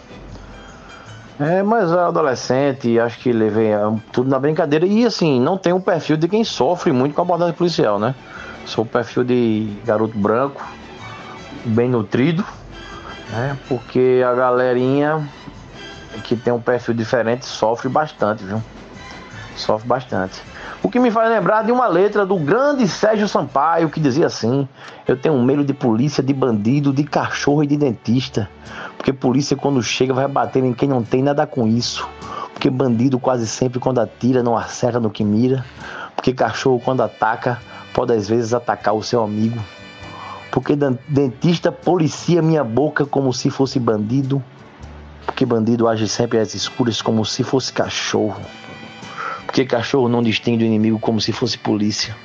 É, mas adolescente, acho que levei é, tudo na brincadeira. E assim, não tem um perfil de quem sofre muito com a abordagem policial, né? Sou o perfil de garoto branco, bem nutrido, né? Porque a galerinha que tem um perfil diferente sofre bastante, viu? Sofre bastante. O que me faz lembrar de uma letra do grande Sérgio Sampaio que dizia assim: Eu tenho medo de polícia, de bandido, de cachorro e de dentista. Porque polícia, quando chega, vai bater em quem não tem nada com isso. Porque bandido, quase sempre, quando atira, não acerta no que mira. Porque cachorro, quando ataca, pode às vezes atacar o seu amigo. Porque dentista policia minha boca como se fosse bandido. Porque bandido age sempre às escuras como se fosse cachorro. Porque cachorro não distingue do inimigo como se fosse polícia.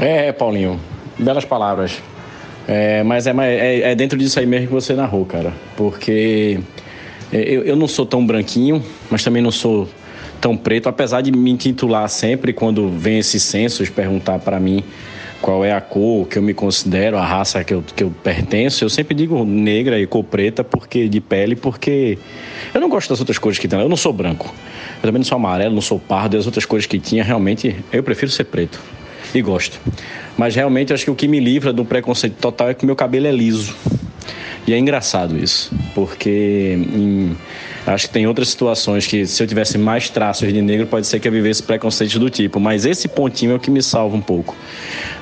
É, Paulinho, belas palavras. É, mas é, é, é, dentro disso aí mesmo que você narrou, cara. Porque eu, eu não sou tão branquinho, mas também não sou tão preto, apesar de me intitular sempre quando vem esses censos perguntar para mim qual é a cor que eu me considero, a raça que eu, que eu pertenço, eu sempre digo negra e cor preta porque de pele, porque eu não gosto das outras cores que tem. Eu não sou branco. Eu também não sou amarelo, não sou pardo, e as outras cores que tinha, realmente, eu prefiro ser preto. E gosto. Mas realmente acho que o que me livra do preconceito total é que meu cabelo é liso. E é engraçado isso, porque em, acho que tem outras situações que se eu tivesse mais traços de negro, pode ser que eu vivesse preconceito do tipo. Mas esse pontinho é o que me salva um pouco.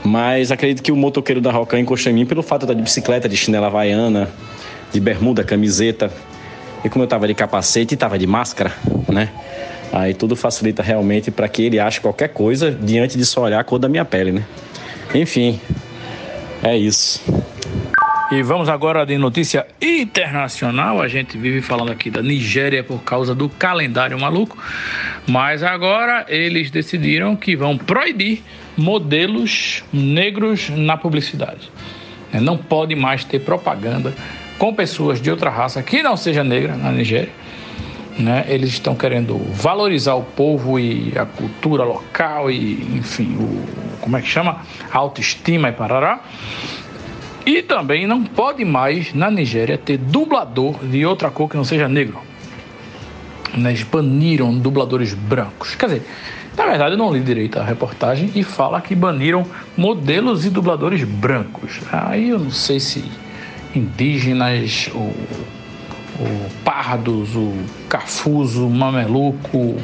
Mas acredito que o motoqueiro da Rocan encostou em mim pelo fato de estar de bicicleta, de chinela havaiana, de bermuda, camiseta. E como eu estava de capacete e estava de máscara, né? Aí tudo facilita realmente para que ele ache qualquer coisa diante de só olhar a cor da minha pele, né? Enfim, é isso. E vamos agora de notícia internacional. A gente vive falando aqui da Nigéria por causa do calendário maluco, mas agora eles decidiram que vão proibir modelos negros na publicidade. É, não pode mais ter propaganda com pessoas de outra raça que não seja negra na Nigéria. Né? Eles estão querendo valorizar o povo e a cultura local e, enfim, o, como é que chama? A autoestima e parará. E também não pode mais na Nigéria ter dublador de outra cor que não seja negro. Eles baniram dubladores brancos. Quer dizer, na verdade eu não li direito a reportagem e fala que baniram modelos e dubladores brancos. Aí eu não sei se indígenas, o pardos, o cafuso, o mameluco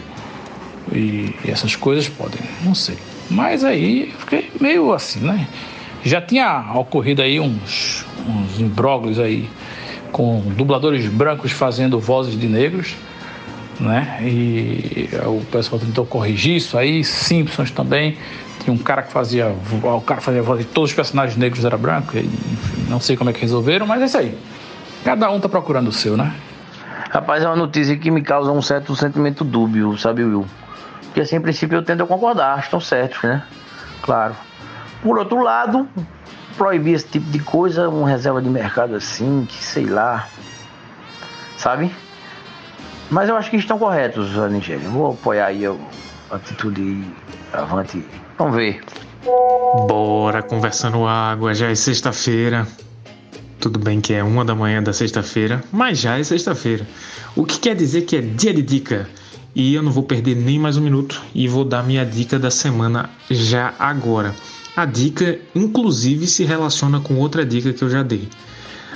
e, e essas coisas podem, não sei. Mas aí eu fiquei meio assim, né? Já tinha ocorrido aí uns, uns imbróglios aí com dubladores brancos fazendo vozes de negros, né? E o pessoal tentou corrigir isso aí, Simpsons também. Tinha um cara que fazia. O cara fazia voz de todos os personagens negros era branco. Enfim, não sei como é que resolveram, mas é isso aí. Cada um tá procurando o seu, né? Rapaz, é uma notícia que me causa um certo sentimento dúbio, sabe, Will? Porque assim, em princípio eu tendo a concordar, estão certos, né? Claro. Por outro lado, proibir esse tipo de coisa, uma reserva de mercado assim, que sei lá, sabe? Mas eu acho que estão corretos a Nigéria. Vou apoiar aí a atitude avante. Vamos ver. Bora, conversando água, já é sexta-feira. Tudo bem que é uma da manhã da sexta-feira, mas já é sexta-feira. O que quer dizer que é dia de dica. E eu não vou perder nem mais um minuto e vou dar minha dica da semana já agora. A dica, inclusive, se relaciona com outra dica que eu já dei.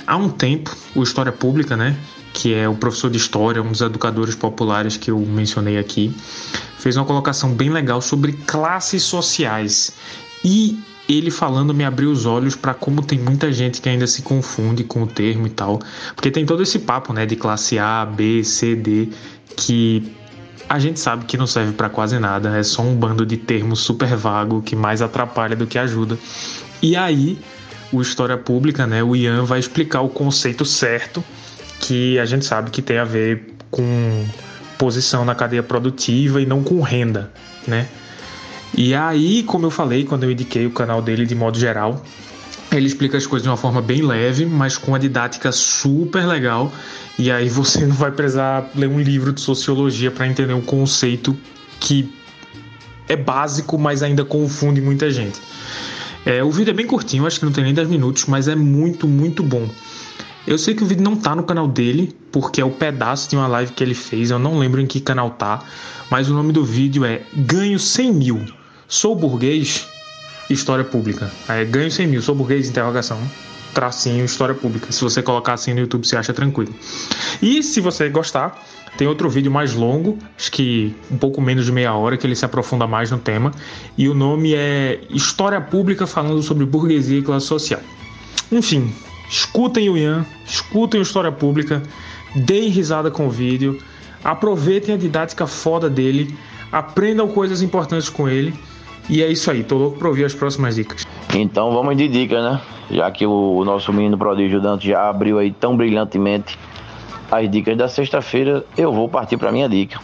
Há um tempo, o História Pública, né, que é o professor de História, um dos educadores populares que eu mencionei aqui, fez uma colocação bem legal sobre classes sociais. E ele falando me abriu os olhos para como tem muita gente que ainda se confunde com o termo e tal. Porque tem todo esse papo, né, de classe A, B, C, D, que a gente sabe que não serve para quase nada, é só um bando de termos super vago que mais atrapalha do que ajuda. E aí, o História Pública, né, o Ian vai explicar o conceito certo, que a gente sabe que tem a ver com posição na cadeia produtiva e não com renda, né? E aí, como eu falei quando eu indiquei o canal dele de modo geral, ele explica as coisas de uma forma bem leve, mas com uma didática super legal e aí você <laughs> não vai precisar ler um livro de sociologia para entender um conceito que é básico, mas ainda confunde muita gente. É, o vídeo é bem curtinho, acho que não tem nem 10 minutos, mas é muito, muito bom. Eu sei que o vídeo não tá no canal dele, porque é o pedaço de uma live que ele fez, eu não lembro em que canal tá, mas o nome do vídeo é Ganho 100 mil. Sou burguês? História pública. É, ganho 100 mil, sou burguês? Interrogação. Tracinho, história pública. Se você colocar assim no YouTube, você acha tranquilo. E se você gostar, tem outro vídeo mais longo, acho que um pouco menos de meia hora, que ele se aprofunda mais no tema. E o nome é História Pública falando sobre burguesia e classe social. Enfim, escutem o Ian, escutem a História Pública, deem risada com o vídeo, aproveitem a didática foda dele, aprendam coisas importantes com ele. E é isso aí, tô louco pra ouvir as próximas dicas. Então vamos de dicas, né? Já que o, nosso menino prodígio Dante já abriu aí tão brilhantemente as dicas da sexta-feira, eu vou partir para minha dica,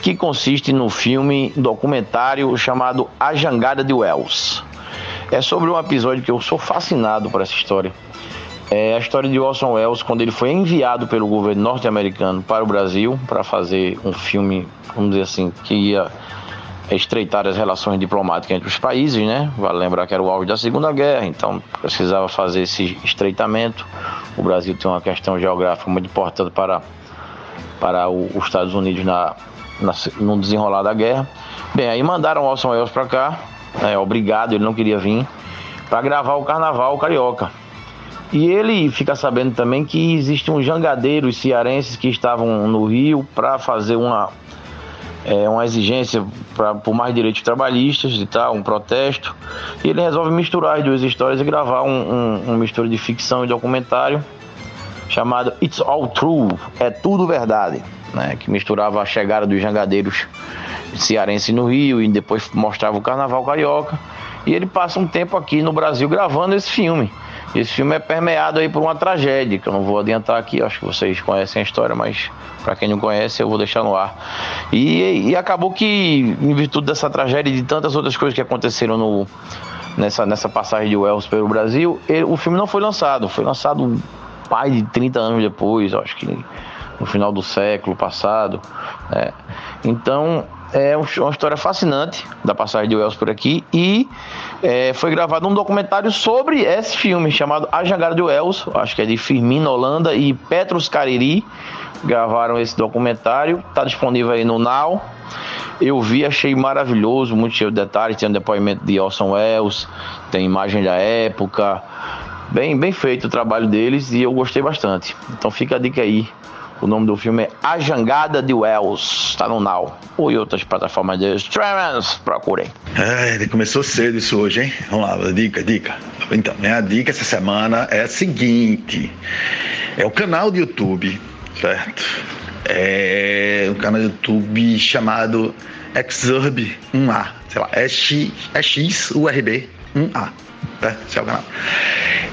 que consiste no filme documentário chamado A Jangada de Wells. É sobre um episódio que eu sou fascinado por essa história. É a história de Orson Welles quando ele foi enviado pelo governo norte-americano para o Brasil para fazer um filme, vamos dizer assim, que ia estreitar as relações diplomáticas entre os países, né? Vale lembrar que era o auge da Segunda Guerra, então precisava fazer esse estreitamento. O Brasil tem uma questão geográfica muito importante para, para o, os Estados Unidos na, na, no desenrolar da guerra. Bem, aí mandaram Orson Welles para cá, né? obrigado, ele não queria vir, para gravar o Carnaval Carioca. E ele fica sabendo também que existem uns jangadeiros cearenses que estavam no Rio para fazer uma, é, uma exigência pra, por mais direitos trabalhistas e tal, um protesto. E ele resolve misturar as duas histórias e gravar um, um, um mistura de ficção e documentário chamado It's All True, é tudo verdade, né? que misturava a chegada dos jangadeiros cearenses no Rio e depois mostrava o Carnaval Carioca. E ele passa um tempo aqui no Brasil gravando esse filme. Esse filme é permeado aí por uma tragédia, que eu não vou adiantar aqui, acho que vocês conhecem a história, mas para quem não conhece eu vou deixar no ar. E, e, acabou que, em virtude dessa tragédia e de tantas outras coisas que aconteceram no, nessa, nessa passagem de Wells pelo Brasil, ele, o filme não foi lançado, foi lançado mais de 30 anos depois, acho que no final do século passado. Né? Então é uma história fascinante da passagem de Wells por aqui e é, foi gravado um documentário sobre esse filme chamado A Jangada de Wells, acho que é de Firmino Holanda e Petros Cariri gravaram esse documentário, está disponível aí no Now. Eu vi, achei maravilhoso, muito cheio de detalhes, tem um depoimento de Orson Welles, tem imagem da época, bem, bem feito o trabalho deles e eu gostei bastante. Então fica a dica aí o nome do filme é A Jangada de Wells, está no Now. Ou em outras plataformas de streaming, procurem. É, começou cedo isso hoje, hein? Vamos lá, dica, dica. Então, minha dica essa semana é a seguinte: é o canal do YouTube, certo? É um canal do YouTube chamado Exurb 1A, sei lá, é X, é X URB 1A, tá? Esse é o canal.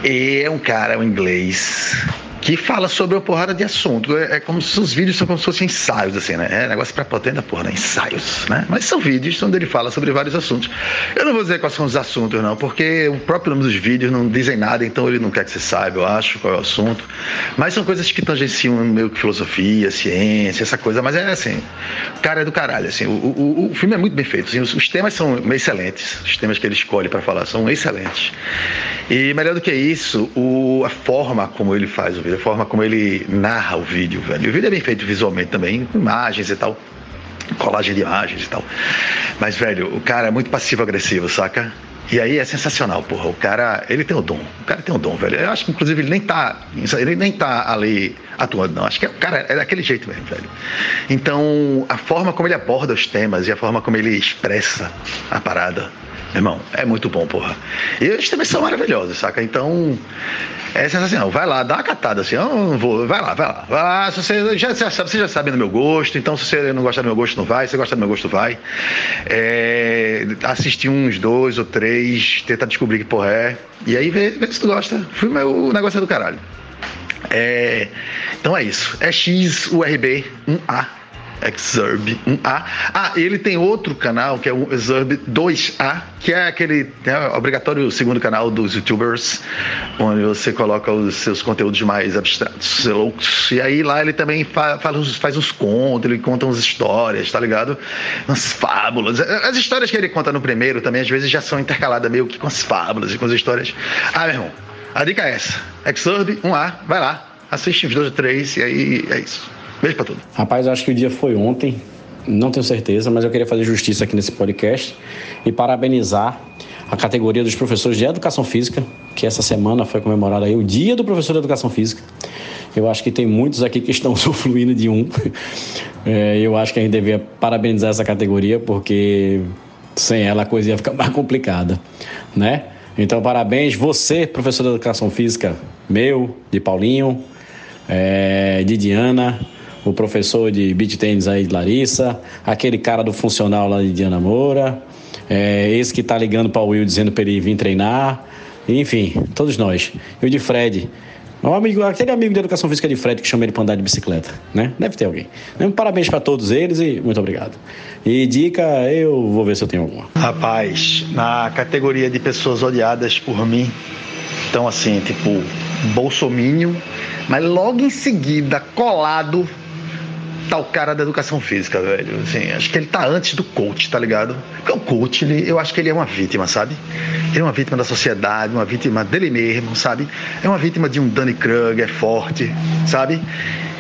E é um cara, um inglês, que fala sobre uma porrada de assunto. É, é, como se os vídeos são como se fossem ensaios, assim, né? É negócio potente da porra, né? Ensaios, né? Mas são vídeos onde ele fala sobre vários assuntos. Eu não vou dizer quais são os assuntos, não, porque o próprio nome dos vídeos não dizem nada, então ele não quer que você saiba, eu acho, qual é o assunto. Mas são coisas que tangenciam meio que filosofia, ciência, essa coisa. Mas é assim, o cara é do caralho, assim. O, o, o filme é muito bem feito, assim, os, os temas são excelentes. Os temas que ele escolhe para falar são excelentes. E melhor do que isso, o, a forma como ele faz o vídeo, a forma como ele narra o vídeo, velho. O vídeo é bem feito visualmente também, imagens e tal, colagem de imagens e tal. Mas, velho, o cara é muito passivo-agressivo, saca? E aí é sensacional, porra. O cara, ele tem o dom. O cara tem o dom, velho. Eu acho que, inclusive, ele nem tá. Ele nem tá ali atuando, não. Acho que o cara é daquele jeito mesmo, velho. Então, a forma como ele aborda os temas e a forma como ele expressa a parada Irmão, é muito bom, porra. E eles também são maravilhosos, saca? Então, é sensacional. Vai lá, dá uma catada assim. Eu não vou, vai lá, vai lá. Vai lá, se você já, já sabe, você já sabe do meu gosto, então se você não gosta do meu gosto, não vai. Se você gosta do meu gosto, vai. É, assistir uns dois ou três, tentar descobrir que porra é. E aí vê, vê se tu gosta. Filme é o negócio é do caralho. É, então é isso. É XURB 1A Exurb 1A. Ah, ele tem outro canal que é o Exurb 2A, que é aquele é, obrigatório segundo canal dos youtubers, onde você coloca os seus conteúdos mais abstratos, loucos. E aí lá ele também fa faz, faz uns contos, ele conta umas histórias, tá ligado? Umas fábulas. As histórias que ele conta no primeiro também, às vezes, já são intercaladas meio que com as fábulas e com as histórias. Ah, meu irmão A dica é essa. Exurb, um A, vai lá, assiste os dois ou três e aí é isso. Beijo pra tudo. Rapaz, acho que o dia foi ontem, não tenho certeza, mas eu queria fazer justiça aqui nesse podcast e parabenizar a categoria dos professores de Educação Física, que essa semana foi comemorado aí o Dia do Professor de Educação Física. Eu acho que tem muitos aqui que estão <laughs> usufruindo de um. É, eu acho que a gente devia parabenizar essa categoria, porque sem ela a coisa ia ficar <laughs> mais complicada, né? Então, parabéns, você, professor de Educação Física, meu, de Paulinho, é, de Diana, o professor de beat tênis aí de Larissa, aquele cara do funcional lá de Diana Moura, é, esse que tá ligando para o Will dizendo para ele vir treinar, enfim, todos nós. E o de Fred, um amigo, aquele amigo de educação física de Fred que chama ele para andar de bicicleta, né? Deve ter alguém. Um parabéns para todos eles e muito obrigado. E dica, eu vou ver se eu tenho alguma. Rapaz, na categoria de pessoas odiadas por mim, então assim, tipo, bolsomínio, mas logo em seguida, colado, tá o cara da educação física, velho. Assim, acho que ele tá antes do coach, tá ligado? Porque o coach, ele, eu acho que ele é uma vítima, sabe? Ele é uma vítima da sociedade, uma vítima dele mesmo, sabe? É uma vítima de um Danny Kruger forte, sabe?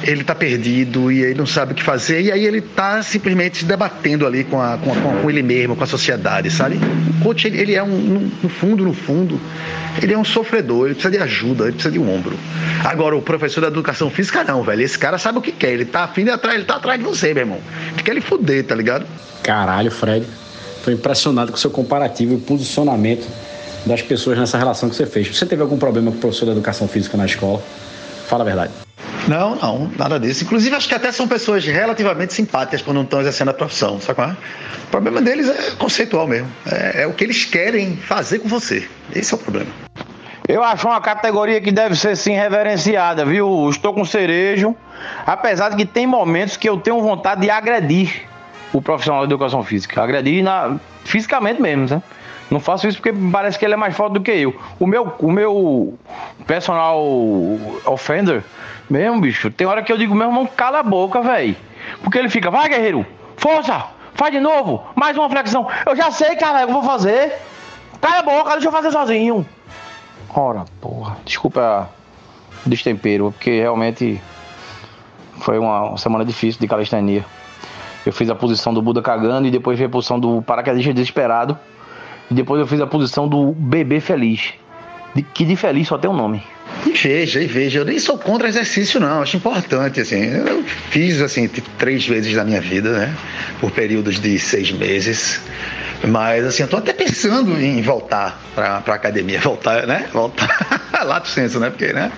Ele tá perdido e ele não sabe o que fazer, e aí ele tá simplesmente se debatendo ali com, a, com, a, com ele mesmo, com a sociedade, sabe? O coach, ele, ele é um, no fundo, no fundo, ele é um sofredor, ele precisa de ajuda, ele precisa de um ombro. Agora, o professor da educação física, não, velho. Esse cara sabe o que quer. Ele tá afim de atrás, ele tá atrás de você, meu irmão. Ele quer ele fuder, tá ligado? Caralho, Fred. Tô impressionado com o seu comparativo e posicionamento das pessoas nessa relação que você fez. Você teve algum problema com o professor da educação física na escola? Fala a verdade. Não, não, nada disso. Inclusive, acho que até são pessoas relativamente simpáticas quando não estão exercendo a profissão, sabe qual é? O problema deles é conceitual mesmo. É, é o que eles querem fazer com você. Esse é o problema. Eu acho uma categoria que deve ser sim reverenciada, viu? Estou com cerejo, apesar de que tem momentos que eu tenho vontade de agredir o profissional de educação física. Agredir na, fisicamente mesmo, né? Não faço isso porque parece que ele é mais forte do que eu. O meu, o meu personal offender, mesmo, bicho, tem hora que eu digo, meu irmão, cala a boca, velho. Porque ele fica, vai, guerreiro, força, faz de novo, mais uma flexão. Eu já sei, cara, eu vou fazer. Cala a boca, deixa eu fazer sozinho. Ora, porra, desculpa o destempero, porque realmente foi uma semana difícil de calistenia. Eu fiz a posição do Buda cagando e depois veio a posição do paraquedista desesperado. E depois eu fiz a posição do bebê feliz. De, que de feliz só tem um nome. E veja, e veja, eu nem sou contra exercício, não. Acho importante, assim. Eu fiz, assim, três vezes na minha vida, né? Por períodos de seis meses. Mas, assim, eu tô até pensando em voltar pra, pra academia. <laughs> Voltar, né? Voltar. <laughs> Lato senso, né? Porque, né?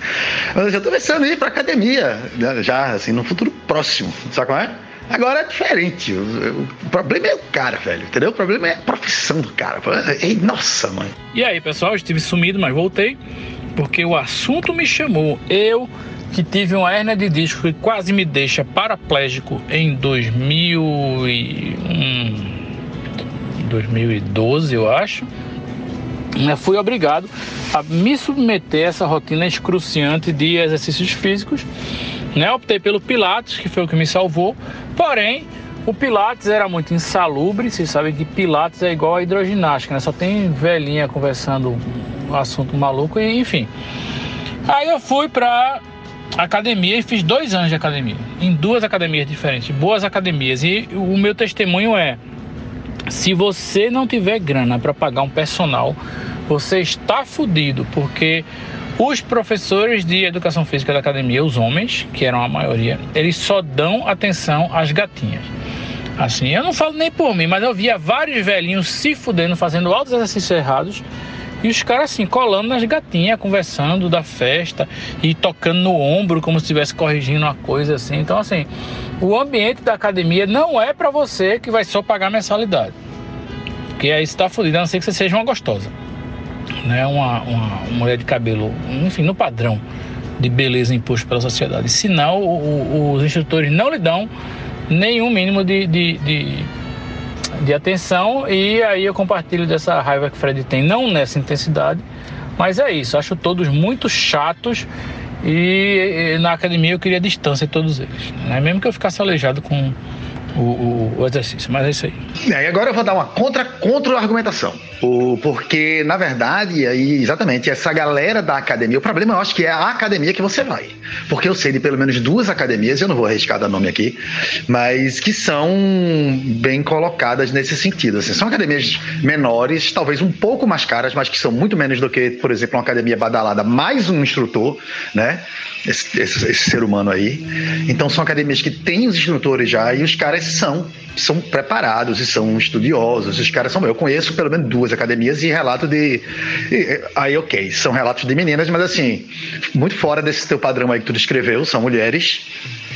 Mas eu já tô pensando em ir pra academia. né? Já, assim, no futuro próximo. Sabe qual é? Agora é diferente. O, o problema é o cara, velho. Entendeu? O problema é a profissão do cara. Ei, nossa, mãe. E aí, pessoal, eu estive sumido, mas voltei porque o assunto me chamou. Eu que tive uma hernia de disco que quase me deixa paraplégico em 2000 e, hum, 2012, eu acho. né, Fui obrigado a me submeter a essa rotina excruciante de exercícios físicos. Né? Optei pelo Pilates, que foi o que me salvou. Porém, o Pilates era muito insalubre. Vocês sabem que Pilates é igual a hidroginástica, né? Só tem velhinha conversando um assunto maluco e enfim. Aí eu fui pra academia e fiz dois anos de academia. Em duas academias diferentes. Boas academias. E o meu testemunho é: se você não tiver grana para pagar um personal, você está fudido, porque os professores de educação física da academia, os homens, que eram a maioria, eles só dão atenção às gatinhas. Assim, eu não falo nem por mim, mas eu via vários velhinhos se fudendo, fazendo altos exercícios errados. E os caras assim, colando nas gatinhas, conversando da festa e tocando no ombro como se estivesse corrigindo uma coisa assim. Então, assim, o ambiente da academia não é para você que vai só pagar mensalidade. Porque aí você tá fudido, a não ser que você seja uma gostosa. Né? Uma, uma mulher de cabelo, enfim, no padrão de beleza imposto pela sociedade. Senão, o, o, os instrutores não lhe dão nenhum mínimo de, de, de de atenção e aí eu compartilho dessa raiva que o Fred tem, não nessa intensidade, mas é isso, acho todos muito chatos e, e na academia eu queria distância de todos eles, né? mesmo que eu ficasse aleijado com o, o, o exercício. Mas é isso aí. É, e agora eu vou dar uma contra, contra-argumentação. O, porque, na verdade, aí, exatamente, essa galera da academia, o problema eu acho que é a academia que você vai. Porque eu sei de pelo menos duas academias, eu não vou arriscar dar nome aqui, mas que são bem colocadas nesse sentido. Assim, são academias menores, talvez um pouco mais caras, mas que são muito menos do que, por exemplo, uma academia badalada, mais um instrutor, né? Esse, esse, esse ser humano aí. Então são academias que têm os instrutores já e os caras são são preparados e são estudiosos. Os caras são. Eu conheço pelo menos duas academias e relato de. e, aí, ok, são relatos de meninas, mas assim, muito fora desse teu padrão aí que tu descreveu, são mulheres,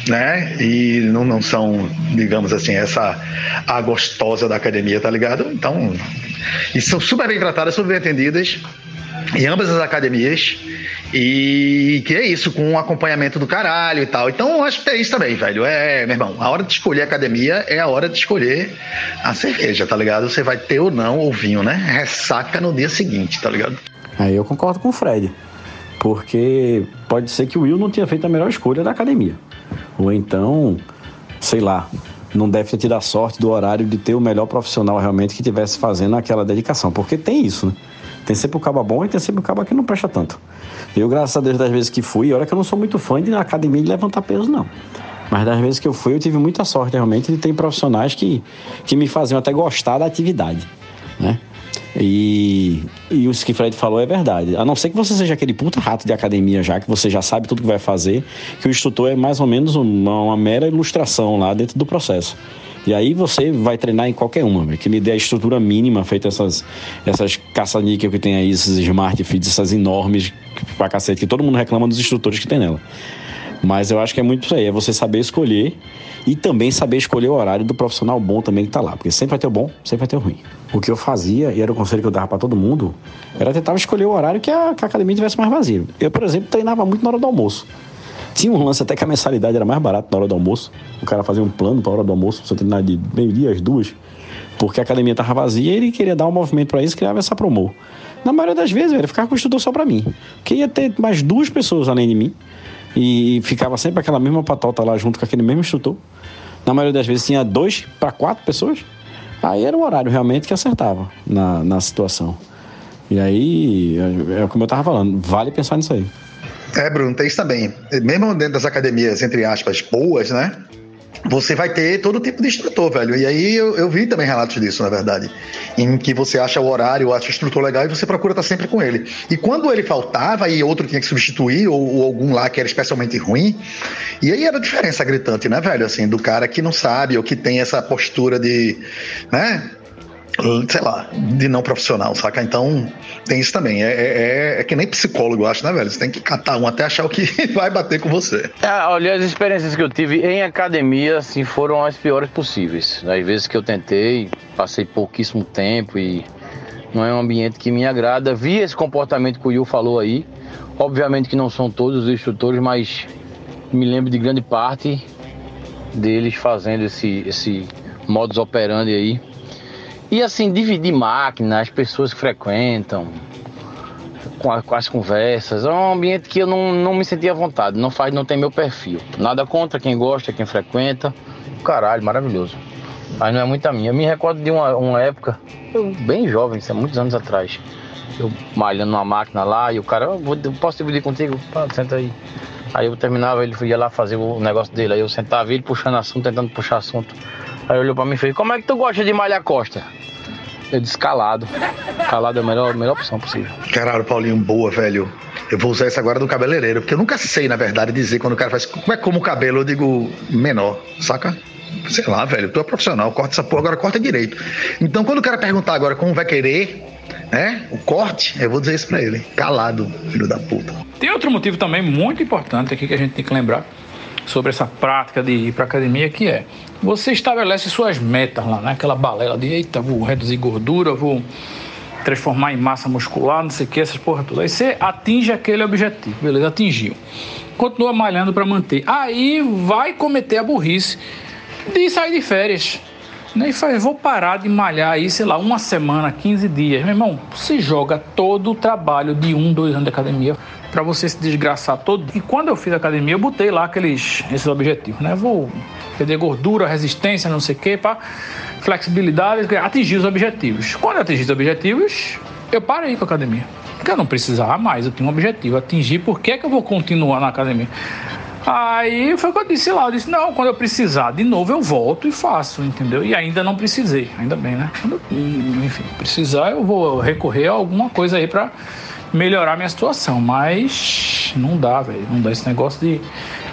né? E não, não são, digamos assim, essa a gostosa da academia, tá ligado? Então. E são super bem tratadas, super bem atendidas em ambas as academias. E que é isso, com um acompanhamento do caralho e tal. Então, eu acho que é isso também, velho. É, meu irmão, a hora de escolher a academia é a hora de escolher a cerveja, tá ligado? Você vai ter ou não o vinho, né? Ressaca no dia seguinte, tá ligado? Aí eu concordo com o Fred. Porque pode ser que o Will não tinha feito a melhor escolha da academia. Ou então, sei lá, não deve ter tido a sorte do horário de ter o melhor profissional realmente que estivesse fazendo aquela dedicação. Porque tem isso, né? Tem sempre o caba bom e tem sempre o caba que não presta tanto. Eu, graças a Deus, das vezes que fui, olha que eu não sou muito fã de na academia de levantar peso, não. Mas das vezes que eu fui, eu tive muita sorte realmente de ter profissionais que, que me faziam até gostar da atividade, né? E, e isso que o Fred falou é verdade. A não ser que você seja aquele puta rato de academia já, que você já sabe tudo que vai fazer, que o instrutor é mais ou menos uma, uma mera ilustração lá dentro do processo. E aí você vai treinar em qualquer uma, que me dê a estrutura mínima, feita essas, essas caça-níquel que tem aí, esses smart feeds, essas enormes pra cacete, que todo mundo reclama dos instrutores que tem nela. Mas eu acho que é muito isso aí, é você saber escolher e também saber escolher o horário do profissional bom também que tá lá. Porque sempre vai ter o bom, sempre vai ter o ruim. O que eu fazia, e era o conselho que eu dava para todo mundo, era tentar escolher o horário que a, que a academia tivesse mais vazia. Eu, por exemplo, treinava muito na hora do almoço. Tinha um lance até que a mensalidade era mais barata na hora do almoço. O cara fazia um plano para a hora do almoço, você treinar de meio-dia às duas, porque a academia estava vazia e ele queria dar um movimento para isso, criava essa promo. Na maioria das vezes, ele ficava com o instrutor só para mim. Porque ia ter mais duas pessoas além de mim. E ficava sempre aquela mesma patota lá junto com aquele mesmo instrutor. Na maioria das vezes tinha dois para quatro pessoas. Aí era o horário realmente que acertava na, na situação. E aí, é, é como eu tava falando, vale pensar nisso aí. É, Bruno, tem isso também. Mesmo dentro das academias, entre aspas, boas, né? Você vai ter todo tipo de instrutor, velho. E aí eu, eu vi também relatos disso, na verdade. Em que você acha o horário, acha o instrutor legal e você procura estar sempre com ele. E quando ele faltava e outro tinha que substituir, ou, ou algum lá que era especialmente ruim, e aí era a diferença gritante, né, velho? Assim, do cara que não sabe ou que tem essa postura de. né? Sei lá, de não profissional, saca? Então, tem isso também. É, é, é que nem psicólogo, eu acho, né, velho? Você tem que catar um até achar o que <laughs> vai bater com você. É, olha, as experiências que eu tive em academia, assim, foram as piores possíveis. Às vezes que eu tentei, passei pouquíssimo tempo e não é um ambiente que me agrada. Vi esse comportamento que o Will falou aí. Obviamente que não são todos os instrutores, mas me lembro de grande parte deles fazendo esse, esse modus operandi aí. E assim, dividir máquina, as pessoas que frequentam, com, a, com as conversas, é um ambiente que eu não, não me sentia à vontade, não faz, não tem meu perfil. Nada contra quem gosta, quem frequenta. Caralho, maravilhoso. Mas não é muito a minha. Eu me recordo de uma, uma época, eu, bem jovem, isso é muitos anos atrás. Eu malhando numa máquina lá e o cara, vou, posso dividir contigo? Pá, senta aí. Aí eu terminava, ele ia lá fazer o negócio dele. Aí eu sentava ele puxando assunto, tentando puxar assunto. Aí olhou pra mim e fez, como é que tu gosta de malhar costa? Eu disse calado. Calado é a melhor, a melhor opção possível. Caralho, Paulinho, boa, velho. Eu vou usar isso agora do cabeleireiro, porque eu nunca sei, na verdade, dizer quando o cara faz. Como é como o cabelo, eu digo menor, saca? Sei lá, velho, tu é profissional, corta essa porra, agora corta direito. Então, quando o cara perguntar agora como vai querer, né, o corte, eu vou dizer isso pra ele. Calado, filho da puta. Tem outro motivo também muito importante aqui que a gente tem que lembrar sobre essa prática de ir para academia, que é você estabelece suas metas lá, né? Aquela balela de eita, vou reduzir gordura, vou transformar em massa muscular, não sei o que, essas porra toda. Aí você atinge aquele objetivo, beleza? Atingiu. Continua malhando para manter. Aí vai cometer a burrice de sair de férias. Né? E faz, vou parar de malhar aí, sei lá, uma semana, 15 dias. Meu irmão, se joga todo o trabalho de um, dois anos de academia para você se desgraçar todo. E quando eu fiz academia, eu botei lá aqueles esses objetivos, né? Vou perder gordura, resistência, não sei o quê, para flexibilidade, atingir os objetivos. Quando eu atingi os objetivos, eu parei com a academia. Porque eu não precisava mais, eu tinha um objetivo, atingir, por que, que eu vou continuar na academia? Aí foi o que eu disse lá, eu disse, não, quando eu precisar de novo eu volto e faço, entendeu? E ainda não precisei, ainda bem, né? Quando, enfim, precisar eu vou recorrer a alguma coisa aí pra melhorar minha situação, mas não dá, velho, não dá esse negócio de...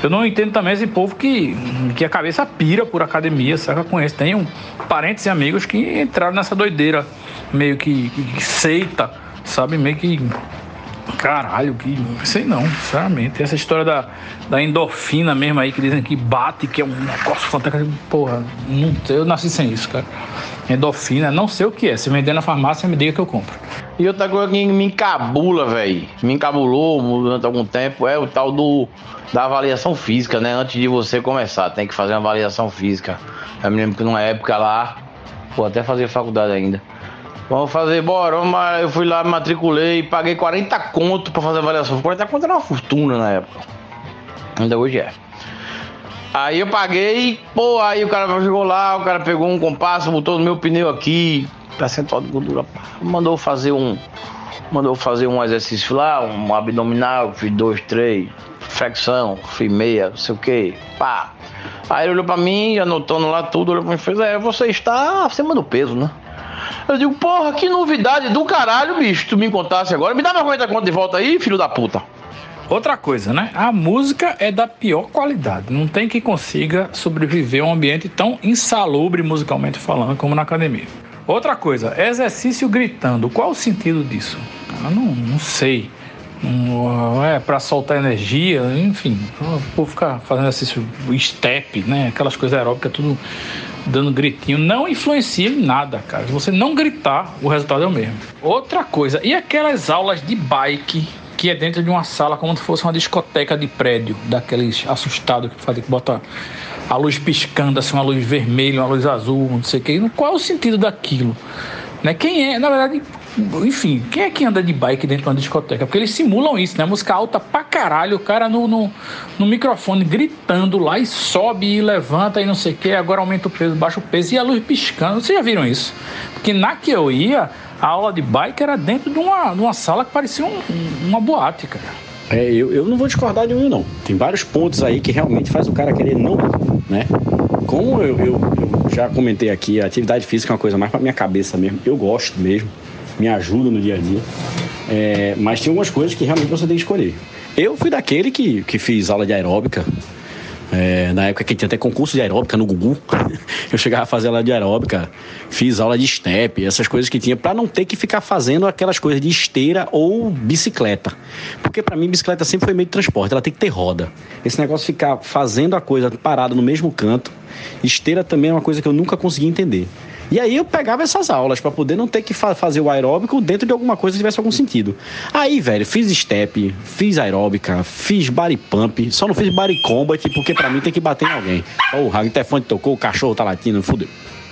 Eu não entendo também esse povo que, que a cabeça pira por academia, sabe? Eu conheço, tenho parentes e amigos que entraram nessa doideira, meio que, que seita, sabe? Meio que Caralho, que. Sei não, sinceramente. Essa história da, da endorfina mesmo aí, que dizem que bate, que é um negócio fantástico. Porra, não, eu nasci sem isso, cara. Endorfina, não sei o que é. Se vender na farmácia, me diga que eu compro. E outra coisa que me encabula, velho, me encabulou durante algum tempo é o tal do da avaliação física, né? Antes de você começar, tem que fazer uma avaliação física. Eu me lembro que numa época lá, vou até fazer faculdade ainda. Vamos fazer, bora, vamos, eu fui lá, me matriculei, paguei 40 conto pra fazer avaliação. 40 conto era uma fortuna na época. Ainda hoje é. Aí eu paguei, pô, aí o cara chegou lá, o cara pegou um compasso, botou no meu pneu aqui, percentual de gordura, mandou fazer um. Mandou fazer um exercício lá, um abdominal, fiz dois, três, flexão, fiz meia, não sei o que, pá. Aí ele olhou pra mim, anotando lá tudo, olhou pra mim e fez, é, você está acima do peso, né? Eu digo, porra, que novidade do caralho, bicho, tu me contasse agora. Me dá minha 40 conta de volta aí, filho da puta. Outra coisa, né? A música é da pior qualidade. Não tem que consiga sobreviver a um ambiente tão insalubre musicalmente falando como na academia. Outra coisa, exercício gritando. Qual o sentido disso? Eu não, não sei. Não, é para soltar energia, enfim. O povo ficar fazendo exercício step, né? Aquelas coisas aeróbicas, tudo dando gritinho, não influencia em nada, cara. Se você não gritar, o resultado é o mesmo. Outra coisa, e aquelas aulas de bike que é dentro de uma sala como se fosse uma discoteca de prédio, daqueles assustados que fazem que bota a luz piscando, assim, uma luz vermelha, uma luz azul, não sei o que. Qual é o sentido daquilo? Né? Quem é, na verdade, enfim, quem é que anda de bike dentro de uma discoteca? Porque eles simulam isso, né? Música alta pra caralho, o cara no, no, no microfone gritando lá e sobe e levanta e não sei o que, agora aumenta o peso, baixa o peso e a luz piscando. Vocês já viram isso? Porque na que eu ia, a aula de bike era dentro de uma, de uma sala que parecia um, uma boate, cara. É, eu, eu não vou discordar de um, não. Tem vários pontos aí que realmente faz o cara querer não, né? Como eu, eu, eu já comentei aqui, a atividade física é uma coisa mais pra minha cabeça mesmo. Eu gosto mesmo me ajuda no dia a dia. É, mas tem algumas coisas que realmente você tem que escolher. Eu fui daquele que, que fiz aula de aeróbica. É, na época que tinha até concurso de aeróbica no Gugu, <laughs> eu chegava a fazer aula de aeróbica, fiz aula de step, essas coisas que tinha, para não ter que ficar fazendo aquelas coisas de esteira ou bicicleta. Porque para mim, bicicleta sempre foi meio de transporte, ela tem que ter roda. Esse negócio de ficar fazendo a coisa parada no mesmo canto, esteira também é uma coisa que eu nunca consegui entender. E aí eu pegava essas aulas para poder não ter que fa fazer o aeróbico dentro de alguma coisa que tivesse algum sentido. Aí, velho, fiz step, fiz aeróbica, fiz body pump, só não fiz body combat porque para mim tem que bater em alguém. Porra, o interfone tocou, o cachorro tá latindo, fudeu.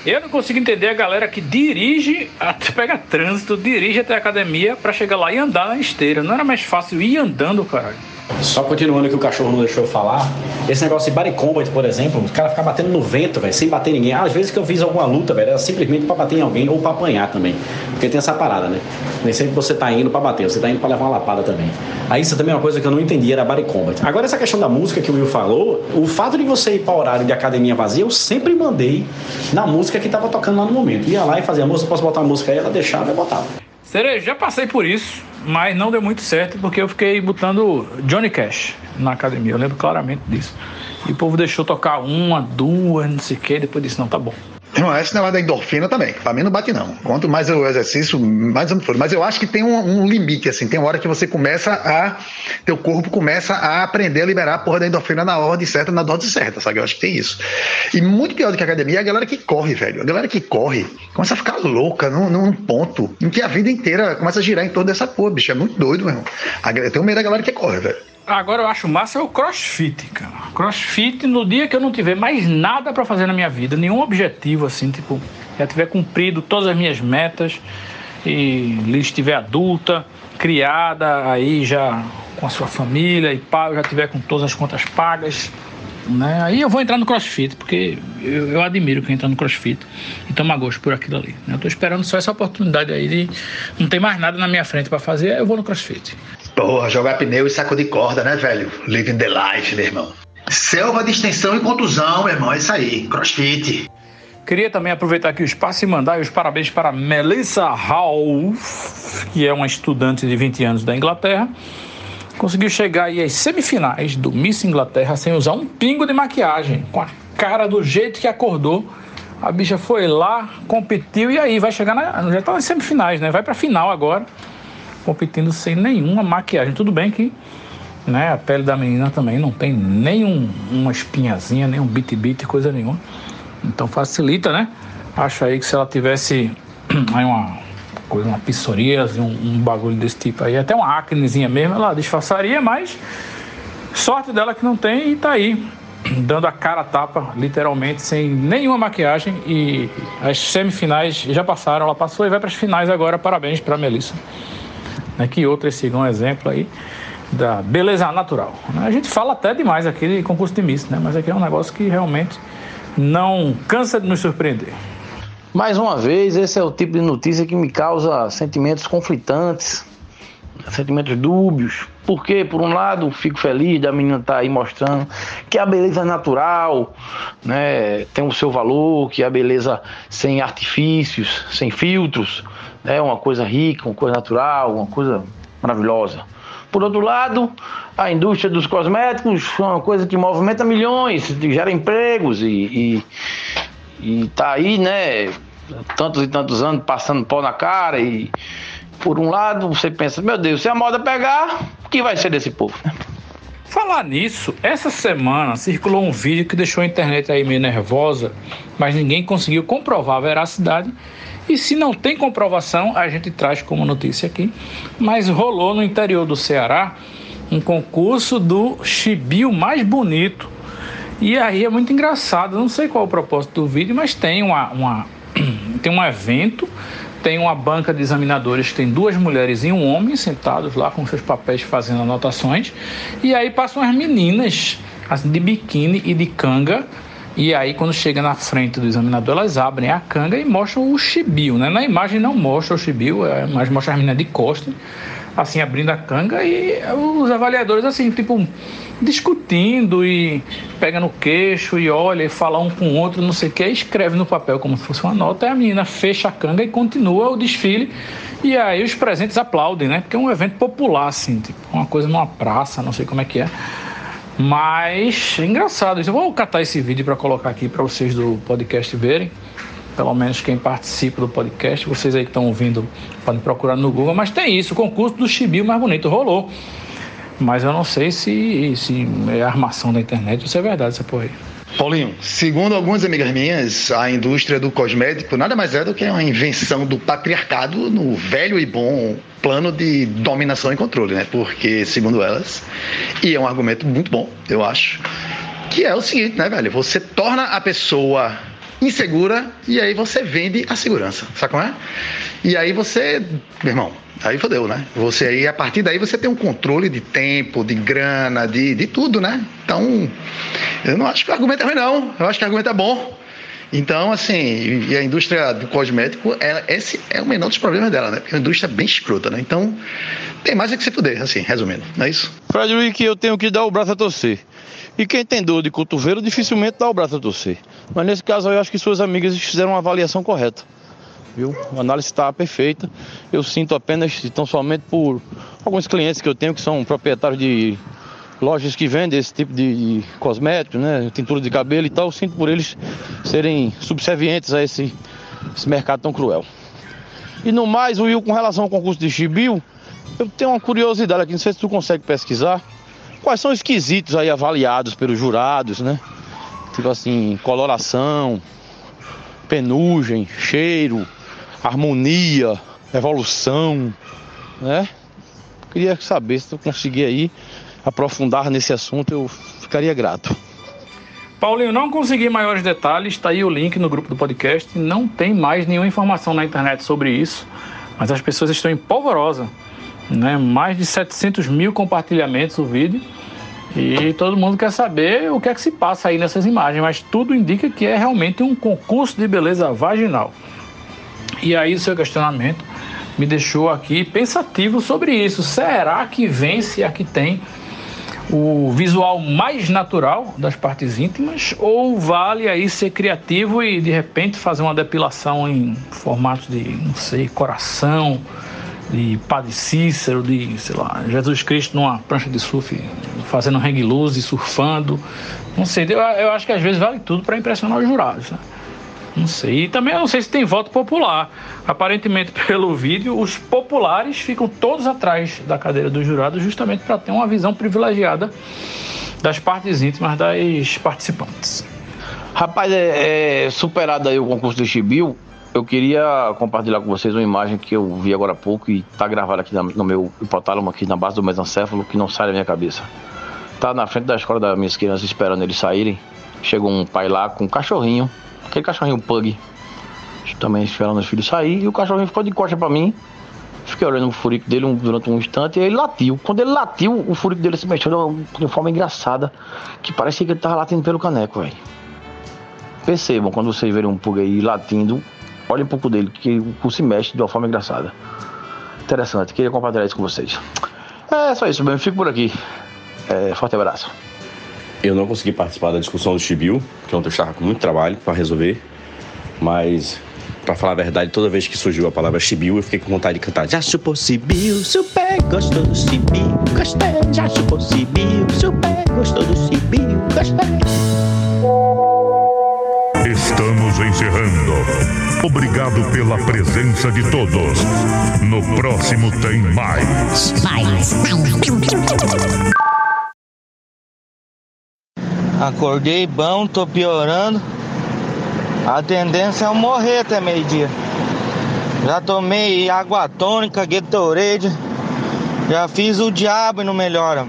Eu não consigo entender a galera que dirige, <laughs> pega trânsito, dirige até a academia para chegar lá e andar na esteira. Não era mais fácil ir andando, caralho. Só continuando que o cachorro não deixou eu falar, esse negócio de body combat, por exemplo, o cara ficar batendo no vento, velho, sem bater ninguém. às vezes que eu fiz alguma luta, velho, era simplesmente para bater em alguém ou para apanhar também. Porque tem essa parada, né? Nem sempre você tá indo para bater, você tá indo para levar uma lapada também. Aí isso também é uma coisa que eu não entendi, era body combat. Agora essa questão da música que o Will falou, o fato de você ir para horário de academia vazia, eu sempre mandei na música que tava tocando lá no momento. Ia lá e fazia a música, posso botar a música aí, ela deixava e botava. Cereja, já passei por isso, mas não deu muito certo porque eu fiquei botando Johnny Cash na academia. Eu lembro claramente disso. E o povo deixou tocar uma, duas, não sei o que, depois disse, não, tá bom. Não, esse negócio da endorfina também. Pra mim não bate, não. Quanto mais o exercício, mais eu me Mas eu acho que tem um, um, limite, assim. Tem uma hora que você começa a. Teu corpo começa a aprender a liberar a porra da endorfina na ordem certa, na dose certa, sabe? Eu acho que tem isso. E muito pior do que a academia é a galera que corre, velho. A galera que corre começa a ficar louca num, num ponto em que a vida inteira começa a girar em torno dessa porra, bicho. É muito doido, meu irmão. Eu tenho medo da galera que corre, velho. Agora eu acho massa é o crossfit, cara. Crossfit, no dia que eu não tiver mais nada para fazer na minha vida, nenhum objetivo, assim, tipo, já tiver cumprido todas as minhas metas e estiver adulta, criada, aí já com a sua família e eu já tiver com todas as contas pagas, né? Aí eu vou entrar no CrossFit, porque eu, eu admiro quem entra no CrossFit e toma gosto por aquilo ali. né? Eu tô esperando só essa oportunidade aí de não tem mais nada na minha frente para fazer, eu vou no CrossFit. Porra, jogar pneu e saco de corda, né, velho? Living the life, meu irmão. Selva de extensão e contusão, meu irmão. É isso aí. Crossfit. Queria também aproveitar aqui o espaço e mandar os parabéns para Melissa Hall, que é uma estudante de 20 anos da Inglaterra. Conseguiu chegar aí às semifinais do Miss Inglaterra sem usar um pingo de maquiagem, com a cara do jeito que acordou. A bicha foi lá, competiu e aí vai chegar na. Já tá nas semifinais, né? Vai pra final agora, competindo sem nenhuma maquiagem. Tudo bem que né, a pele da menina também não tem nenhum uma espinhazinha, nem um bit-bit, coisa nenhuma. Então facilita, né? Acho aí que se ela tivesse <clears throat> aí uma coisa, uma psoríase, um, um bagulho desse tipo aí, até uma acnezinha mesmo, ela disfarçaria, mas sorte dela que não tem e tá aí, dando a cara a tapa, literalmente, sem nenhuma maquiagem. E as semifinais já passaram, ela passou e vai para as finais agora. Parabéns para Melissa. Né, que outras sigam um exemplo aí da beleza natural. né? A gente fala até demais aqui de concurso de Miss, né? Mas aqui é um negócio que realmente não cansa de nos surpreender. Mais uma vez, esse é o tipo de notícia que me causa sentimentos conflitantes, sentimentos dúbios. Porque, por um lado, fico feliz da menina estar aí mostrando que a beleza natural né, tem o seu valor, que a beleza sem artifícios, sem filtros, é uma coisa rica, uma coisa natural, uma coisa maravilhosa. Por outro lado, a indústria dos cosméticos é uma coisa que movimenta milhões, gera empregos e, e, e tá aí, né, tantos e tantos anos passando pó na cara e por um lado você pensa, meu Deus, se a moda pegar, o que vai ser desse povo? né? Falar nisso, essa semana circulou um vídeo que deixou a internet aí meio nervosa, mas ninguém conseguiu comprovar a veracidade. E se não tem comprovação, a gente traz como notícia aqui. Mas rolou no interior do Ceará um concurso do chibio mais bonito. E aí é muito engraçado, não sei qual é o propósito do vídeo, mas tem uma, uma <clears throat> tem um evento, tem uma banca de examinadores que tem duas mulheres e um homem sentados lá com seus papéis fazendo anotações. E aí passam as meninas de biquíni e de canga. E aí, quando chega na frente do examinador, elas abrem a canga e mostram o chibio, né? Na imagem não mostra o chibio, é, mas mostra as meninas de costas, assim, abrindo a canga e os avaliadores, assim, tipo, discutindo e pega no queixo e olha e fala um com o outro, não sei o que, escreve no papel como se fosse uma nota, e a menina fecha a canga e continua o desfile. E aí os presentes aplaudem, né? Porque é um evento popular, assim, tipo, uma coisa numa praça, não sei como é que é. Mas é engraçado. Eu vou catar esse vídeo para colocar aqui para vocês do podcast verem. Pelo menos quem participa do podcast, vocês aí que estão ouvindo, podem procurar no Google. Mas tem isso, o concurso do chibio mais bonito rolou. Mas eu não sei se, se é armação da internet ou se é verdade essa porra aí. Paulinho, segundo algumas amigas minhas, a indústria do cosmético nada mais é do que uma invenção do patriarcado no velho e bom plano de dominação e controle, né? Porque, segundo elas, e é um argumento muito bom, eu acho, que é o seguinte, né, velho? Você torna a pessoa insegura e aí você vende a segurança, sabe como é? E aí você, meu irmão, aí fodeu, né? Você aí, a partir daí, você tem um controle de tempo, de grana, de, de tudo, né? Então, eu não acho que o argumento é ruim, não. Eu acho que o argumento é bom. Então, assim, e a indústria do cosmético, ela, esse é o menor dos problemas dela, né? Porque é uma indústria bem escrota, né? Então, tem mais é que se fuder, assim, resumindo, não é isso? Frederick, eu tenho que dar o braço a torcer. E quem tem dor de cotovelo dificilmente dá o braço a torcer. Mas nesse caso eu acho que suas amigas fizeram uma avaliação correta. Viu? A análise está perfeita. Eu sinto apenas, tão somente por alguns clientes que eu tenho que são proprietários de lojas que vendem esse tipo de, cosméticos, né? Tintura de cabelo e tal. Eu sinto por eles serem subservientes a esse, esse mercado tão cruel. E no mais, Will, com relação ao concurso de chibio, eu tenho uma curiosidade aqui, não sei se tu consegue pesquisar. Quais são os quesitos aí avaliados pelos jurados, né? Tipo assim, coloração, penugem, cheiro, harmonia, evolução, né? Queria saber se tu conseguir aí aprofundar nesse assunto, eu ficaria grato. Paulinho, não consegui maiores detalhes, está aí o link no grupo do podcast. Não tem mais nenhuma informação na internet sobre isso, mas as pessoas estão em polvorosa né? Mais de 700 mil compartilhamentos o vídeo. E todo mundo quer saber o que é que se passa aí nessas imagens, mas tudo indica que é realmente um concurso de beleza vaginal. E aí o seu questionamento me deixou aqui pensativo sobre isso. Será que vence a que tem o visual mais natural das partes íntimas ou vale aí ser criativo e de repente fazer uma depilação em formato de, não sei, coração, de Padre Cícero, de, sei lá, Jesus Cristo numa prancha de surf, fazendo hang loose, surfando. Não sei, eu, eu acho que às vezes vale tudo para impressionar os jurados, né? Não sei. E também eu não sei se tem voto popular. Aparentemente, <laughs> pelo vídeo, os populares ficam todos atrás da cadeira dos jurados, justamente para ter uma visão privilegiada das partes íntimas das participantes. Rapaz, é, é, superado aí o concurso do Chibiu, eu queria compartilhar com vocês uma imagem que eu vi agora há pouco e tá gravada aqui no meu hipotálamo, aqui na base do mesencéfalo, que não sai da minha cabeça. Tá na frente da escola das minhas crianças esperando eles saírem. Chegou um pai lá com um cachorrinho, aquele cachorrinho pug, também esperando os filhos sair, e o cachorrinho ficou de costa pra mim. Fiquei olhando o furico dele um, durante um instante e ele latiu. Quando ele latiu, o furico dele se mexeu de uma, de uma forma engraçada, que parecia que ele tava latindo pelo caneco, velho. Percebam, quando vocês verem um pug aí latindo, olhem um pouco dele, que o cu se mexe de uma forma engraçada. Interessante, queria compartilhar isso com vocês. É só isso mesmo, fico por aqui. É, forte abraço. Eu não consegui participar da discussão do Chibiu, que ontem eu estava com muito trabalho para resolver. Mas, para falar a verdade, toda vez que surgiu a palavra Chibiu, eu fiquei com vontade de cantar. Já chupou Chibiu, super gostou do Chibiu, gostei. Já chupou Chibiu, super gostou do Chibiu, gostei. Estamos encerrando. Obrigado pela presença de todos. No próximo tem mais. Acordei bom, tô piorando. A tendência é eu morrer até meio-dia. Já tomei água tônica, Gatorade. Já fiz o diabo e não melhora.